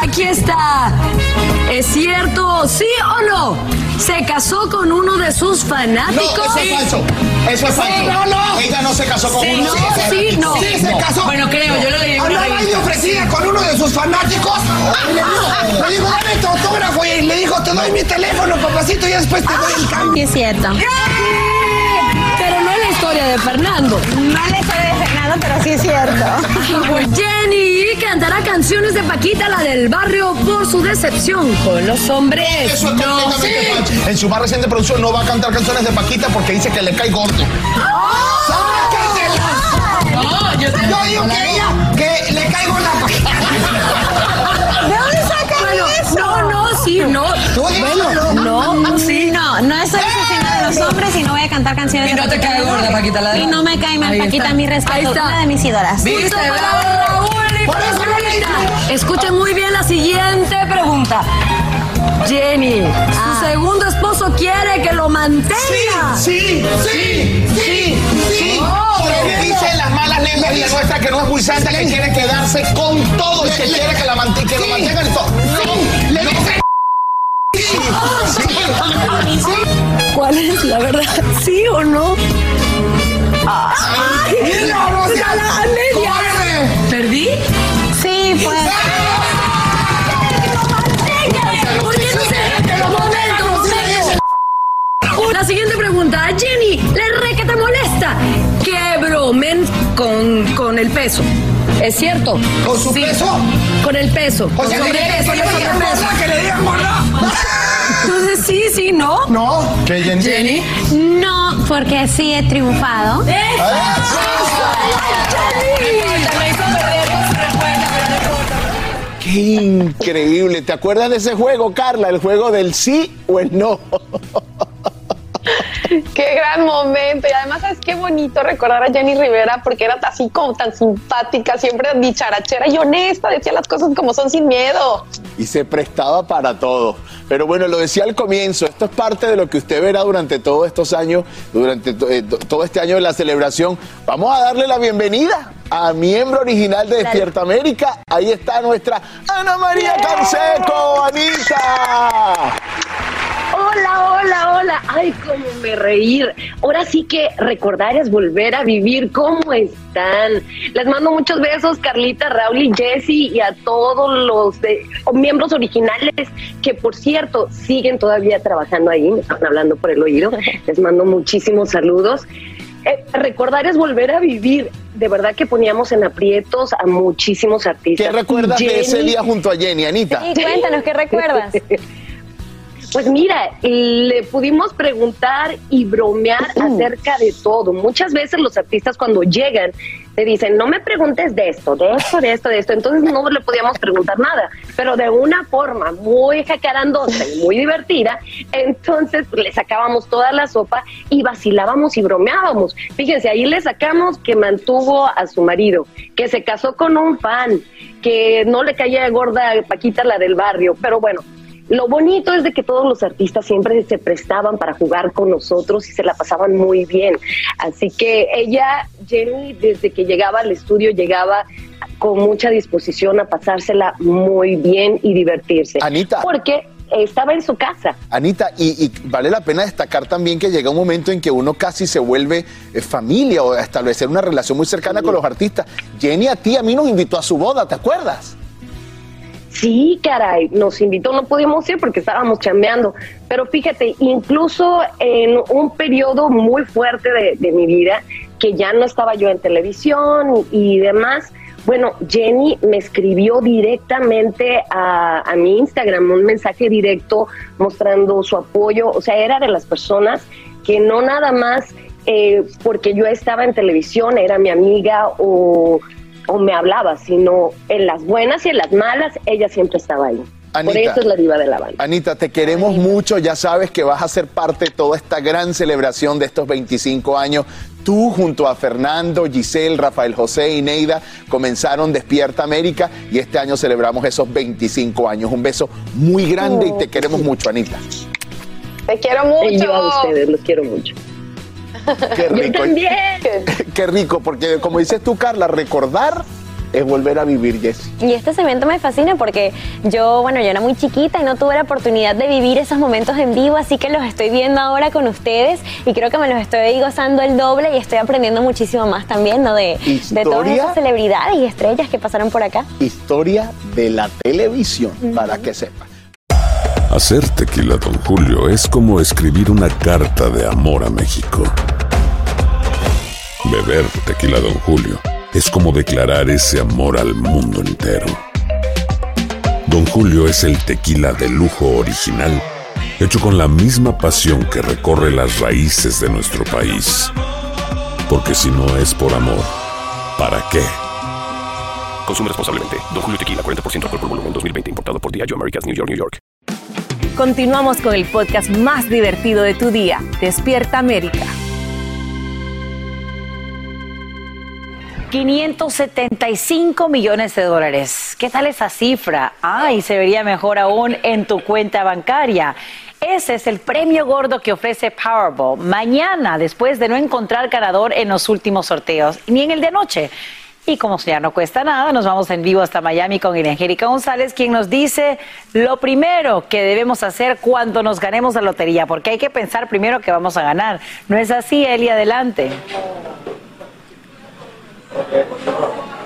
Aquí está. ¿Es cierto, sí o no? ¿Se casó con uno de sus fanáticos? No, eso es falso. Eso es falso. no, no. Ella no se casó con Sí, uno. no, se- sí, no. Sí, se No. casó. Bueno, creo, yo lo leí de revista. ofrecida con uno de sus fanáticos. Y le dijo, dame tu autógrafo. Te doy mi teléfono, papacito, y después te doy el cambio. Sí, es cierto. Pero no es la historia de Fernando. No es la historia de Fernando, pero sí es cierto. Jenny cantará canciones de Paquita, la del barrio, por su decepción con los hombres. Eso es no, falso. En su más reciente producción no va a cantar canciones de Paquita porque dice que le cae gordo. ¡Sáquenselas! No, yo te- Yo digo que ella, que le cae gorda a Paquita. ¿De dónde sacan Bueno, eso? No, no, sí, no. Tú Bueno, no, sí. No, no estoy asesina de los hombres y no voy a cantar canciones Y no te cae gorda. Paquita, la de- Y no me cae mal Paquita, mi Ahí respeto. está. Una de mis ídolas. ¿Viste? Escuchen muy bien la siguiente pregunta. Jenny, su segundo esposo quiere que lo mantenga. Sí, sí, sí, sí. Oh, Porque ¿por qué dice las malas lenguas y la nuestra que no es muy santa, que quiere quedarse con todo y que quiere que, la mantenga, que lo mantengan todo. ¿Cuál es la verdad? ¿Sí o no? ¡Ay! Mira, Rosa, ¡Ya la media! ¿Perdí? Sí, pues. La siguiente pregunta. Jenny, ¿le re que te molesta que bromen con, con el peso? ¿Es cierto? ¿Con su Sí. peso? Con el peso. O sea, con que que le con digan gorda, que le digan gorda. Entonces, sí, sí, ¿no? No, que Jenny. Jenny. No, porque sí he triunfado. Qué increíble. ¿Te acuerdas de ese juego, Carla? El juego del sí o el no. Qué gran momento. Y además, ¿sabes qué bonito recordar a Jenny Rivera? Porque era así como tan simpática, siempre dicharachera y honesta, decía las cosas como son sin miedo. y se prestaba para todo. Pero bueno, lo decía al comienzo, esto es parte de lo que usted verá durante todos estos años, durante to- eh, to- todo este año de la celebración. Vamos a darle la bienvenida a miembro original de Despierta América. Ahí está nuestra Ana María Canseco, Anita. Hola, hola, hola. Ay, cómo me reír. Ahora sí que recordar es volver a vivir. ¿Cómo están? Les mando muchos besos, Carlita, Raúl y Jessy, y a todos los de- miembros originales que, por cierto, siguen todavía trabajando ahí. Me están hablando por el oído. Les mando muchísimos saludos. Eh, recordar es volver a vivir. De verdad que poníamos en aprietos a muchísimos artistas. ¿Qué recuerdas de ese día junto a Jenny, Anita? Sí, cuéntanos, ¿qué recuerdas? Pues mira, le pudimos preguntar y bromear acerca de todo. Muchas veces los artistas cuando llegan te dicen, no me preguntes de esto, de esto, de esto, de esto. Entonces no le podíamos preguntar nada, pero de una forma muy jacarandosa y muy divertida. Entonces le sacábamos toda la sopa y vacilábamos y bromeábamos. Fíjense, ahí le sacamos que mantuvo a su marido, que se casó con un fan, que no le caía gorda a Paquita la del barrio, pero bueno. Lo bonito es de que todos los artistas siempre se prestaban para jugar con nosotros y se la pasaban muy bien. Así que ella, Jenny, desde que llegaba al estudio, llegaba con mucha disposición a pasársela muy bien y divertirse. Anita. Porque estaba en su casa. Anita, y, y vale la pena destacar también que llega un momento en que uno casi se vuelve eh, familia o a establecer una relación muy cercana con los artistas. Jenny a ti, a mí nos invitó a su boda, ¿te acuerdas? Sí, caray, nos invitó, no pudimos ir porque estábamos chambeando, pero fíjate, incluso en un periodo muy fuerte de, mi vida, que ya no estaba yo en televisión y demás, bueno, Jenny me escribió directamente a, a mi Instagram, un mensaje directo mostrando su apoyo, o sea, era de las personas que no nada más eh, porque yo estaba en televisión, era mi amiga o o me hablaba, sino en las buenas y en las malas, ella siempre estaba ahí. Por Anita. eso es la diva de la banda. Anita, te queremos mucho, ya sabes que vas a ser parte de toda esta gran celebración de estos 25 años. Tú junto a Fernando, Giselle, Rafael José y Neida comenzaron Despierta América y este año celebramos esos 25 años. Un beso muy grande y te queremos mucho, Anita. Te quiero mucho. Y yo a ustedes los quiero mucho. Qué Yo rico. también. Qué rico, porque como dices tú, Carla, recordar es volver a vivir, Jessy. Y este segmento me fascina porque yo, bueno, yo era muy chiquita y no tuve la oportunidad de vivir esos momentos en vivo, así que los estoy viendo ahora con ustedes y creo que me los estoy gozando el doble y estoy aprendiendo muchísimo más también, ¿no? De, de todas esas celebridades y estrellas que pasaron por acá. Historia de la televisión, para que sepa. Hacer tequila, Don Julio, es como escribir una carta de amor a México. Beber tequila, Don Julio, es como declarar ese amor al mundo entero. Don Julio es el tequila de lujo original, hecho con la misma pasión que recorre las raíces de nuestro país. Porque si no es por amor, ¿para qué? Consume responsablemente. Don Julio Tequila, 40% alcohol por volumen, 2020. Importado por Diageo Americas, New York, New York. Continuamos con el podcast más divertido de tu día, Despierta América. 575 millones de dólares. ¿Qué tal esa cifra? Ay, se vería mejor aún en tu cuenta bancaria. Ese es el premio gordo que ofrece Powerball mañana, después de no encontrar ganador en los últimos sorteos, ni en el de anoche. Y como ya no cuesta nada, nos vamos en vivo hasta Miami con Angélica González, quien nos dice lo primero que debemos hacer cuando nos ganemos la lotería, porque hay que pensar primero que vamos a ganar. ¿No es así, Eli? Adelante. どうも。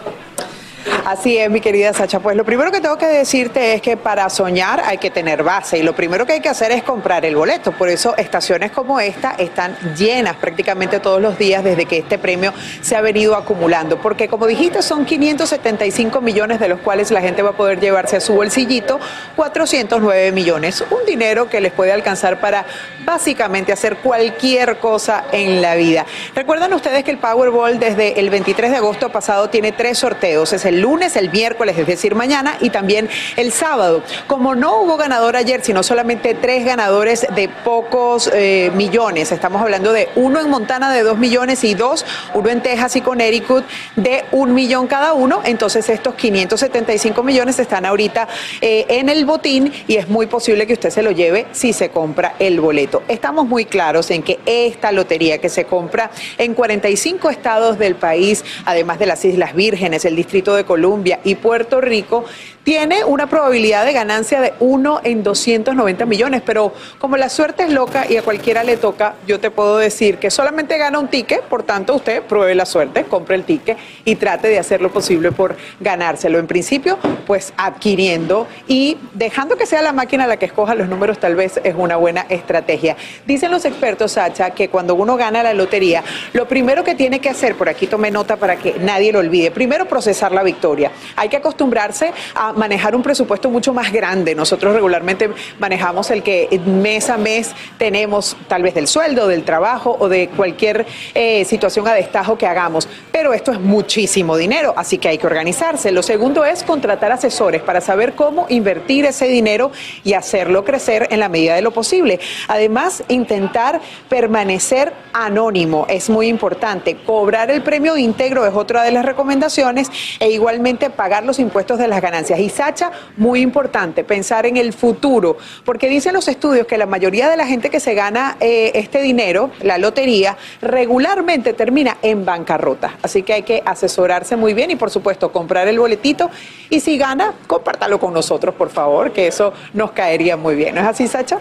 Así es, mi querida Sacha. Pues lo primero que tengo que decirte es que para soñar hay que tener base y lo primero que hay que hacer es comprar el boleto. Por eso estaciones como esta están llenas prácticamente todos los días desde que este premio se ha venido acumulando. Porque como dijiste, son 575 millones de los cuales la gente va a poder llevarse a su bolsillito 409 millones. Un dinero que les puede alcanzar para básicamente hacer cualquier cosa en la vida. Recuerdan ustedes que el Powerball desde el 23 de agosto pasado tiene tres sorteos. Es el lunes, el miércoles, es decir, mañana y también el sábado. Como no hubo ganador ayer, sino solamente tres ganadores de pocos eh, millones, estamos hablando de uno en Montana de dos millones y dos, uno en Texas y Connecticut de un millón cada uno, entonces estos 575 millones están ahorita eh, en el botín y es muy posible que usted se lo lleve si se compra el boleto. Estamos muy claros en que esta lotería que se compra en 45 estados del país, además de las Islas Vírgenes, el Distrito de Columbia y Puerto Rico, tiene una probabilidad de ganancia de 1 en 290 millones, pero como la suerte es loca y a cualquiera le toca, yo te puedo decir que solamente gana un ticket, por tanto usted pruebe la suerte, compre el ticket y trate de hacer lo posible por ganárselo. En principio, pues adquiriendo y dejando que sea la máquina la que escoja los números tal vez es una buena estrategia. Dicen los expertos, Sacha, que cuando uno gana la lotería, lo primero que tiene que hacer, por aquí tomé nota para que nadie lo olvide, primero procesar la victoria. Hay que acostumbrarse a manejar un presupuesto mucho más grande. Nosotros regularmente manejamos el que mes a mes tenemos tal vez del sueldo, del trabajo o de cualquier eh, situación a destajo que hagamos. Pero esto es muchísimo dinero, así que hay que organizarse. Lo segundo es contratar asesores para saber cómo invertir ese dinero y hacerlo crecer en la medida de lo posible. Además, intentar permanecer anónimo es muy importante. Cobrar el premio íntegro es otra de las recomendaciones e igualmente pagar los impuestos de las ganancias. Y Sacha, muy importante, pensar en el futuro, porque dicen los estudios que la mayoría de la gente que se gana eh, este dinero, la lotería, regularmente termina en bancarrota. Que hay que asesorarse muy bien y por supuesto comprar el boletito y si gana, compártalo con nosotros, por favor, que eso nos caería muy bien. ¿No es así, Sacha?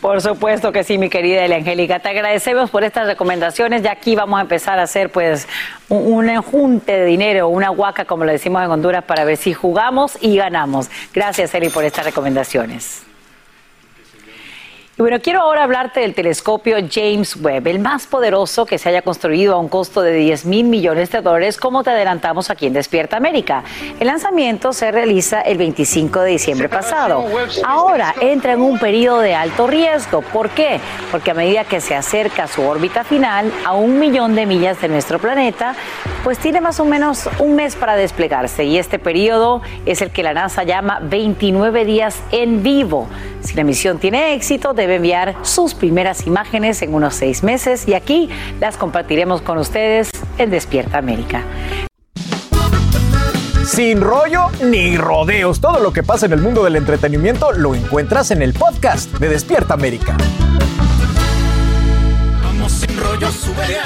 Por supuesto que sí, mi querida Angélica. Te agradecemos por estas recomendaciones. Ya aquí vamos a empezar a hacer pues un, un enjunte de dinero, una huaca, como lo decimos en Honduras, para ver si jugamos y ganamos. Gracias, Eli, por estas recomendaciones. Y bueno, quiero ahora hablarte del telescopio James Webb, el más poderoso que se haya construido a un costo de 10 mil millones de dólares, como te adelantamos aquí en Despierta América. El lanzamiento se realiza el 25 de diciembre pasado. Ahora entra en un periodo de alto riesgo. ¿Por qué? Porque a medida que se acerca a su órbita final, a un millón de millas de nuestro planeta, pues tiene más o menos un mes para desplegarse. Y este periodo es el que la NASA llama 29 días en vivo. Si la misión tiene éxito, debe enviar sus primeras imágenes en unos seis meses y aquí las compartiremos con ustedes en Despierta América. Sin rollo ni rodeos, todo lo que pasa en el mundo del entretenimiento lo encuentras en el podcast de Despierta América.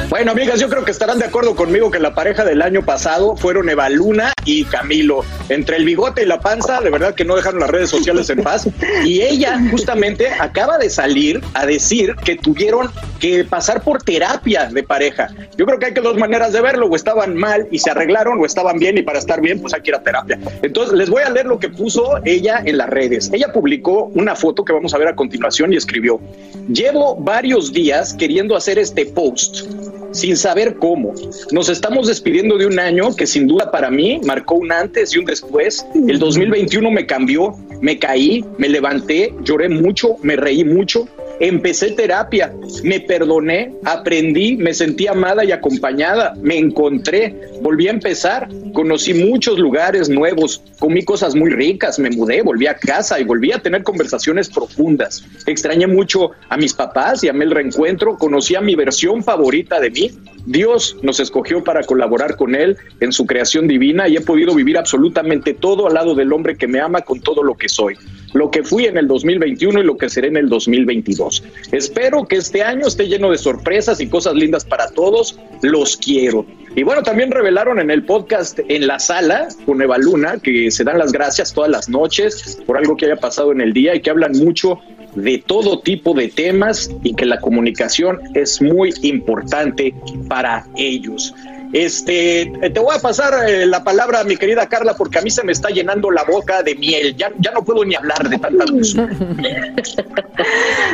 Bueno, amigas, yo creo que estarán de acuerdo conmigo que la pareja del año pasado fueron Eva Luna y Camilo. Entre el bigote y la panza, de verdad que no dejaron las redes sociales en paz. Y ella justamente acaba de salir a decir que tuvieron que pasar por terapia de pareja. Yo creo que hay que dos maneras de verlo, o estaban mal y se arreglaron, o estaban bien y para estar bien, pues hay que ir a terapia. Entonces, les voy a leer lo que puso ella en las redes. Ella publicó una foto que vamos a ver a continuación y escribió, llevo varios días queriendo hacer este post sin saber cómo. Nos estamos despidiendo de un año que sin duda para mí marcó un antes y un después. El 2021 me cambió, me caí, me levanté, lloré mucho, me reí mucho, Empecé terapia, me perdoné, aprendí, me sentí amada y acompañada, me encontré, volví a empezar, conocí muchos lugares nuevos, comí cosas muy ricas, me mudé, volví a casa y volví a tener conversaciones profundas. Extrañé mucho a mis papás y amé el reencuentro, conocí a mi versión favorita de mí. Dios nos escogió para colaborar con Él en su creación divina y he podido vivir absolutamente todo al lado del hombre que me ama con todo lo que soy lo que fui en el 2021 y lo que seré en el 2022. Espero que este año esté lleno de sorpresas y cosas lindas para todos. Los quiero. Y bueno, también revelaron en el podcast En la Sala con Eva Luna que se dan las gracias todas las noches por algo que haya pasado en el día y que hablan mucho de todo tipo de temas y que la comunicación es muy importante para ellos. Este, te voy a pasar eh, la palabra mi querida Carla porque a mí se me está llenando la boca de miel. Ya, ya no puedo ni hablar de tanta dulzura.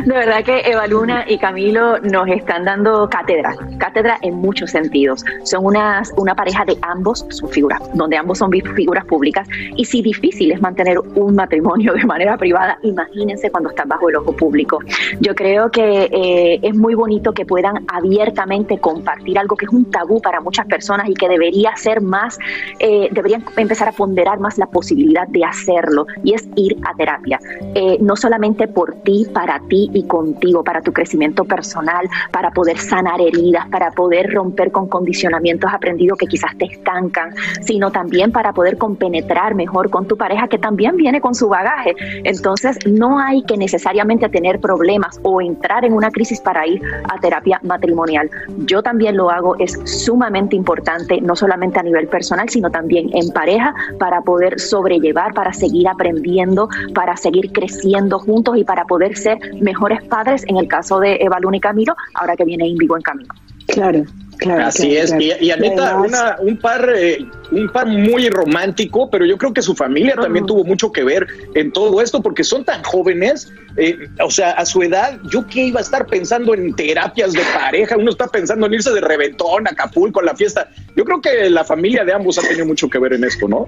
De verdad que Eva Luna y Camilo nos están dando cátedra, cátedra en muchos sentidos. Son unas, una pareja de ambos, son figuras, donde ambos son figuras públicas. Y si difícil es mantener un matrimonio de manera privada, imagínense cuando están bajo el ojo público. Yo creo que eh, es muy bonito que puedan abiertamente compartir algo que es un tabú para muchas personas y que debería ser más, eh, deberían empezar a ponderar más la posibilidad de hacerlo y es ir a terapia. Eh, no solamente por ti, para ti y contigo, para tu crecimiento personal, para poder sanar heridas, para poder romper con condicionamientos aprendidos que quizás te estancan, sino también para poder compenetrar mejor con tu pareja que también viene con su bagaje. Entonces, no hay que necesariamente tener problemas o entrar en una crisis para ir a terapia matrimonial. Yo también lo hago, es sumamente importante, no solamente a nivel personal, sino también en pareja, para poder sobrellevar, para seguir aprendiendo, para seguir creciendo juntos y para poder ser mejores padres, en el caso de Eva Luna y Camilo, ahora que viene Indigo en camino. Claro. Claro, Así es, Y, Aneta, una, un par eh, un par muy romántico, pero yo creo que su familia también tuvo mucho que ver en todo esto, porque son tan jóvenes, eh, o sea, a su edad, yo que iba a estar pensando en terapias de pareja, uno está pensando en irse de reventón, a Acapulco, a la fiesta. Yo creo que la familia de ambos ha tenido mucho que ver en esto, ¿no?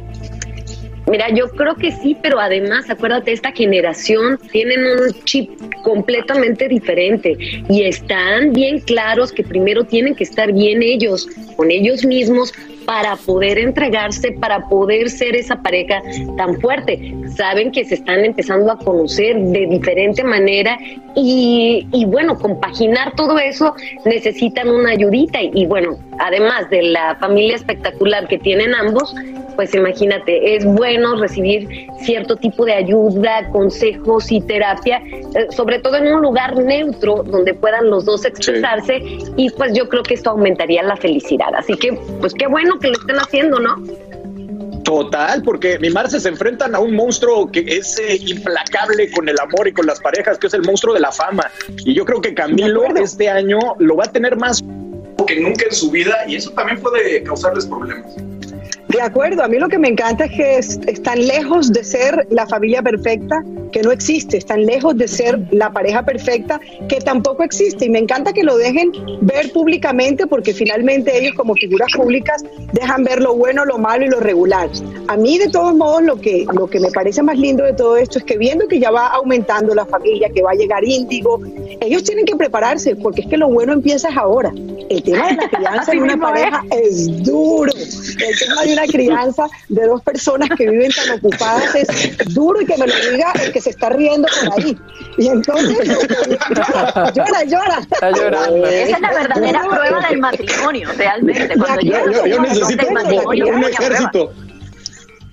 Mira, yo creo que sí, pero además, acuérdate, esta generación tienen un chip completamente diferente y están bien claros que primero tienen que estar bien ellos, con ellos mismos, para poder entregarse, para poder ser esa pareja tan fuerte. Saben que se están empezando a conocer de diferente manera y, y bueno, compaginar todo eso necesitan una ayudita y, y bueno, además de la familia espectacular que tienen ambos, pues imagínate, es bueno recibir cierto tipo de ayuda, consejos y terapia, eh, sobre todo en un lugar neutro donde puedan los dos expresarse y pues yo creo que esto aumentaría la felicidad. Así que pues qué bueno que lo estén haciendo, ¿no? Total, porque mi Marce se enfrentan a un monstruo que es eh, implacable con el amor y con las parejas, que es el monstruo de la fama. Y yo creo que Camilo este año lo va a tener más que nunca en su vida y eso también puede causarles problemas. De acuerdo, a mí lo que me encanta es que están lejos de ser la familia perfecta, que no existe, están lejos de ser la pareja perfecta, que tampoco existe. Y me encanta que lo dejen ver públicamente porque finalmente ellos como figuras públicas dejan ver lo bueno, lo malo y lo regular. A mí de todos modos lo que, lo que me parece más lindo de todo esto es que viendo que ya va aumentando la familia, que va a llegar índigo, ellos tienen que prepararse porque es que lo bueno empieza ahora. El tema de la crianza en una pareja es duro. El tema de una crianza de dos personas que viven tan ocupadas es duro y que me lo diga el que se está riendo por ahí. Y entonces llora, llora. Está llorando. Esa es la verdadera prueba del matrimonio, realmente. Cuando yo, yo, yo necesito un ejército.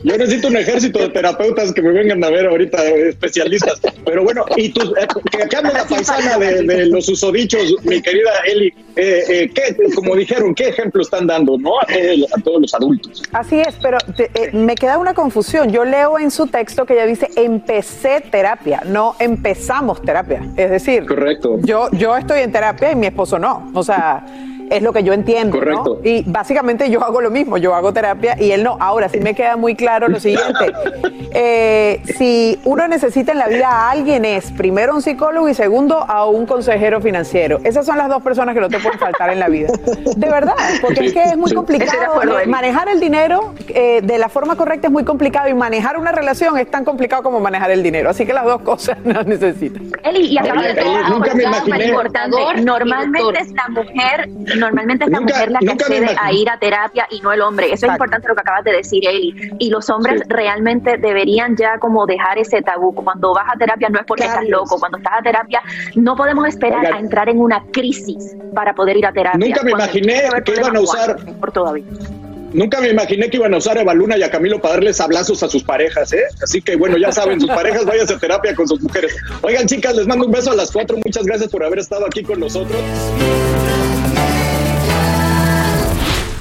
Yo necesito un ejército de terapeutas que me vengan a ver ahorita, especialistas. Pero bueno, y tú, eh, que la paisana de, de los usodichos, mi querida Eli, eh, eh, ¿qué, como dijeron, ¿qué ejemplo están dando no a, todos, a todos los adultos? Así es, pero te- eh, me queda una confusión. Yo leo en su texto que ella dice empecé terapia, no empezamos terapia. Es decir, Correcto. yo, yo estoy en terapia y mi esposo no. O sea, es lo que yo entiendo. ¿no? Correcto. Y básicamente yo hago lo mismo, yo hago terapia y él no. Ahora sí me queda muy claro lo siguiente. Eh, si uno necesita en la vida a alguien es primero un psicólogo y segundo a un consejero financiero. Esas son las dos personas que no te pueden faltar en la vida. De verdad, porque es que es muy complicado. De manejar el dinero eh, de la forma correcta es muy complicado y manejar una relación es tan complicado como manejar el dinero. Así que las dos cosas las necesitan. Eli, y de Eli, decir Eli, algo nunca me súper imaginé. importante. Normalmente es la mujer, normalmente es la Nunca- mujer la que accede a ir a terapia y no el hombre. Eso es importante lo que acabas de decir, Eli. Y los hombres Sí. realmente deberían ya como dejar ese tabú. Cuando vas a terapia no es porque estás loco. Cuando estás a terapia no podemos esperar a entrar en una crisis para poder ir a terapia. Nunca me imaginé que iban a usar- todavía. Nunca me imaginé que iban a usar a Evaluna y a Camilo para darles abrazos a sus parejas, ¿eh? Así que bueno, ya saben, sus parejas váyanse a terapia con sus mujeres. Oigan, chicas, les mando un beso a las cuatro. Muchas gracias por haber estado aquí con nosotros.